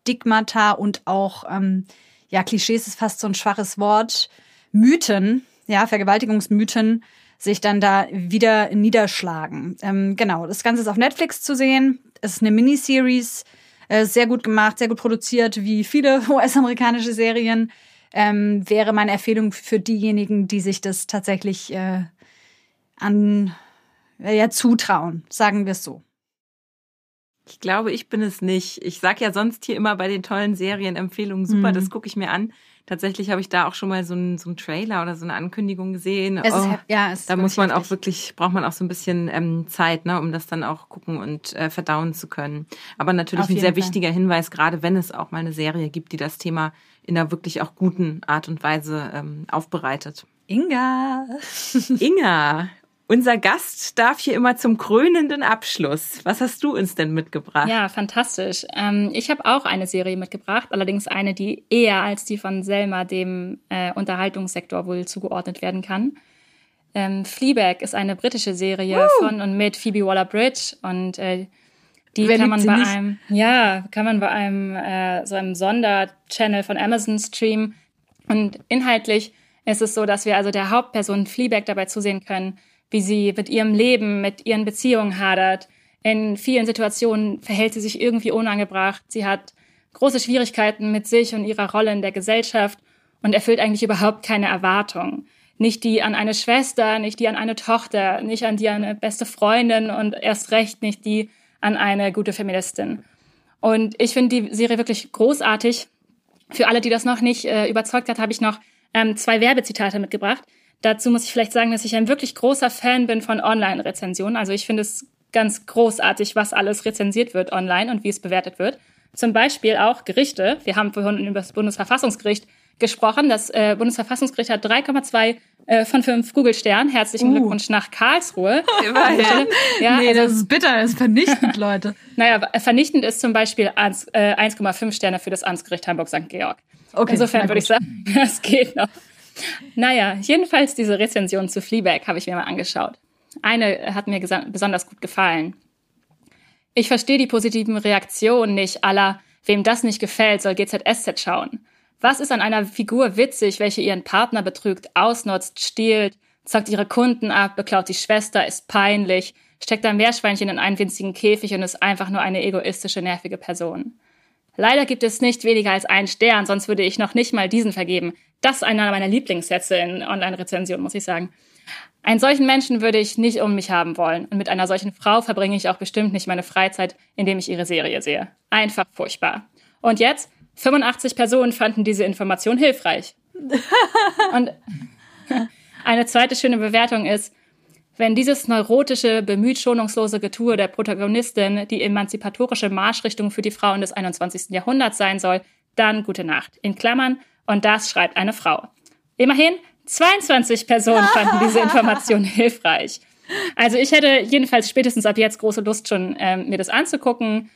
Stigmata und auch ähm, ja Klischees ist fast so ein schwaches Wort, Mythen, ja Vergewaltigungsmythen sich dann da wieder niederschlagen. Ähm, genau, das Ganze ist auf Netflix zu sehen. Es ist eine Miniseries äh, sehr gut gemacht, sehr gut produziert, wie viele US-amerikanische Serien. Ähm, wäre meine Empfehlung für diejenigen, die sich das tatsächlich äh, an ja, zutrauen, sagen wir es so. Ich glaube, ich bin es nicht. Ich sag ja sonst hier immer bei den tollen Serienempfehlungen, super, mhm. das gucke ich mir an. Tatsächlich habe ich da auch schon mal so einen, so einen Trailer oder so eine Ankündigung gesehen. Es oh, ist, ja, es da muss man auch wirklich, braucht man auch so ein bisschen ähm, Zeit, ne, um das dann auch gucken und äh, verdauen zu können. Aber natürlich Auf ein sehr Fall. wichtiger Hinweis, gerade wenn es auch mal eine Serie gibt, die das Thema in einer wirklich auch guten Art und Weise ähm, aufbereitet. Inga. Inga, unser Gast darf hier immer zum krönenden Abschluss. Was hast du uns denn mitgebracht? Ja, fantastisch. Ähm, ich habe auch eine Serie mitgebracht, allerdings eine, die eher als die von Selma dem äh, Unterhaltungssektor wohl zugeordnet werden kann. Ähm, Fleabag ist eine britische Serie uh. von und mit Phoebe Waller-Bridge und äh, die Wer kann man bei einem, ja, kann man bei einem äh, so einem Sonderchannel von Amazon streamen. Und inhaltlich ist es so, dass wir also der Hauptperson Fleabag dabei zusehen können, wie sie mit ihrem Leben, mit ihren Beziehungen hadert. In vielen Situationen verhält sie sich irgendwie unangebracht. Sie hat große Schwierigkeiten mit sich und ihrer Rolle in der Gesellschaft und erfüllt eigentlich überhaupt keine Erwartungen. Nicht die an eine Schwester, nicht die an eine Tochter, nicht an die an eine beste Freundin und erst recht nicht die an eine gute Feministin. Und ich finde die Serie wirklich großartig. Für alle, die das noch nicht äh, überzeugt hat, habe ich noch ähm, zwei Werbezitate mitgebracht. Dazu muss ich vielleicht sagen, dass ich ein wirklich großer Fan bin von Online-Rezensionen. Also ich finde es ganz großartig, was alles rezensiert wird online und wie es bewertet wird. Zum Beispiel auch Gerichte. Wir haben vorhin über das Bundesverfassungsgericht gesprochen. Das äh, Bundesverfassungsgericht hat 3,2 äh, von 5 Google-Sternen. Herzlichen uh. Glückwunsch nach Karlsruhe. Ja, nee, also, das ist bitter, das ist vernichtend, Leute. naja, vernichtend ist zum Beispiel 1,5 äh, Sterne für das Amtsgericht Hamburg-St. Georg. Okay, Insofern würde ich sagen, das geht noch. Naja, jedenfalls diese Rezension zu Fleabag habe ich mir mal angeschaut. Eine hat mir besonders gut gefallen. Ich verstehe die positiven Reaktionen nicht aller, wem das nicht gefällt, soll GZSZ schauen. Was ist an einer Figur witzig, welche ihren Partner betrügt, ausnutzt, stiehlt, zockt ihre Kunden ab, beklaut die Schwester, ist peinlich, steckt ein Meerschweinchen in einen winzigen Käfig und ist einfach nur eine egoistische, nervige Person. Leider gibt es nicht weniger als einen Stern, sonst würde ich noch nicht mal diesen vergeben. Das ist einer meiner Lieblingssätze in Online-Rezensionen, muss ich sagen. Einen solchen Menschen würde ich nicht um mich haben wollen. Und mit einer solchen Frau verbringe ich auch bestimmt nicht meine Freizeit, indem ich ihre Serie sehe. Einfach furchtbar. Und jetzt, 85 Personen fanden diese Information hilfreich. Und eine zweite schöne Bewertung ist, wenn dieses neurotische, bemüht schonungslose Getue der Protagonistin die emanzipatorische Marschrichtung für die Frauen des 21. Jahrhunderts sein soll, dann gute Nacht. In Klammern, und das schreibt eine Frau. Immerhin 22 Personen fanden diese Information hilfreich. Also ich hätte jedenfalls spätestens ab jetzt große Lust schon, ähm, mir das anzugucken.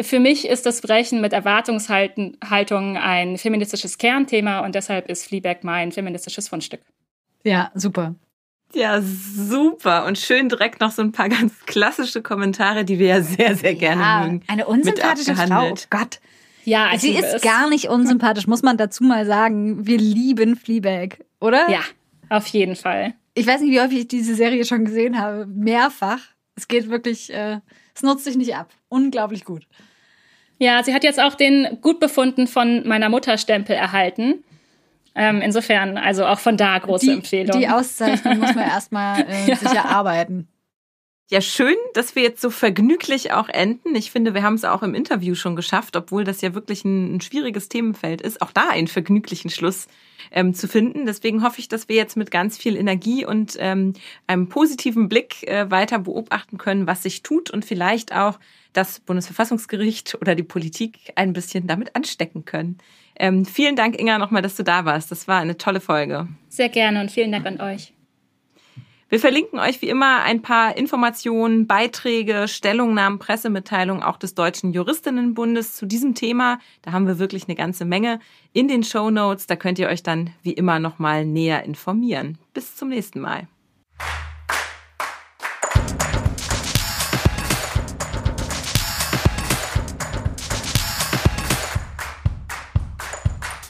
Für mich ist das Brechen mit Erwartungshaltung ein feministisches Kernthema und deshalb ist Fleabag mein feministisches Fundstück. Ja, super. Ja, super. Und schön direkt noch so ein paar ganz klassische Kommentare, die wir ja sehr, sehr gerne ja, mögen. Eine unsympathische Frau. Oh Gott. Ja, sie ist gar nicht unsympathisch, muss man dazu mal sagen. Wir lieben Fleabag, oder? Ja, auf jeden Fall. Ich weiß nicht, wie häufig ich diese Serie schon gesehen habe. Mehrfach. Es geht wirklich, äh, es nutzt sich nicht ab. Unglaublich gut. Ja, sie hat jetzt auch den gut befunden von meiner Mutter Stempel erhalten. Ähm, insofern, also auch von da große die, Empfehlung. Die Auszeichnung muss man erstmal äh, ja. sich erarbeiten. Ja, schön, dass wir jetzt so vergnüglich auch enden. Ich finde, wir haben es auch im Interview schon geschafft, obwohl das ja wirklich ein, ein schwieriges Themenfeld ist, auch da einen vergnüglichen Schluss ähm, zu finden. Deswegen hoffe ich, dass wir jetzt mit ganz viel Energie und ähm, einem positiven Blick äh, weiter beobachten können, was sich tut und vielleicht auch das Bundesverfassungsgericht oder die Politik ein bisschen damit anstecken können. Ähm, vielen Dank, Inga, nochmal, dass du da warst. Das war eine tolle Folge. Sehr gerne und vielen Dank an euch. Wir verlinken euch wie immer ein paar Informationen, Beiträge, Stellungnahmen, Pressemitteilungen auch des Deutschen Juristinnenbundes zu diesem Thema. Da haben wir wirklich eine ganze Menge in den Show Notes. Da könnt ihr euch dann wie immer nochmal näher informieren. Bis zum nächsten Mal.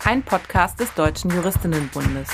Ein Podcast des Deutschen Juristinnenbundes.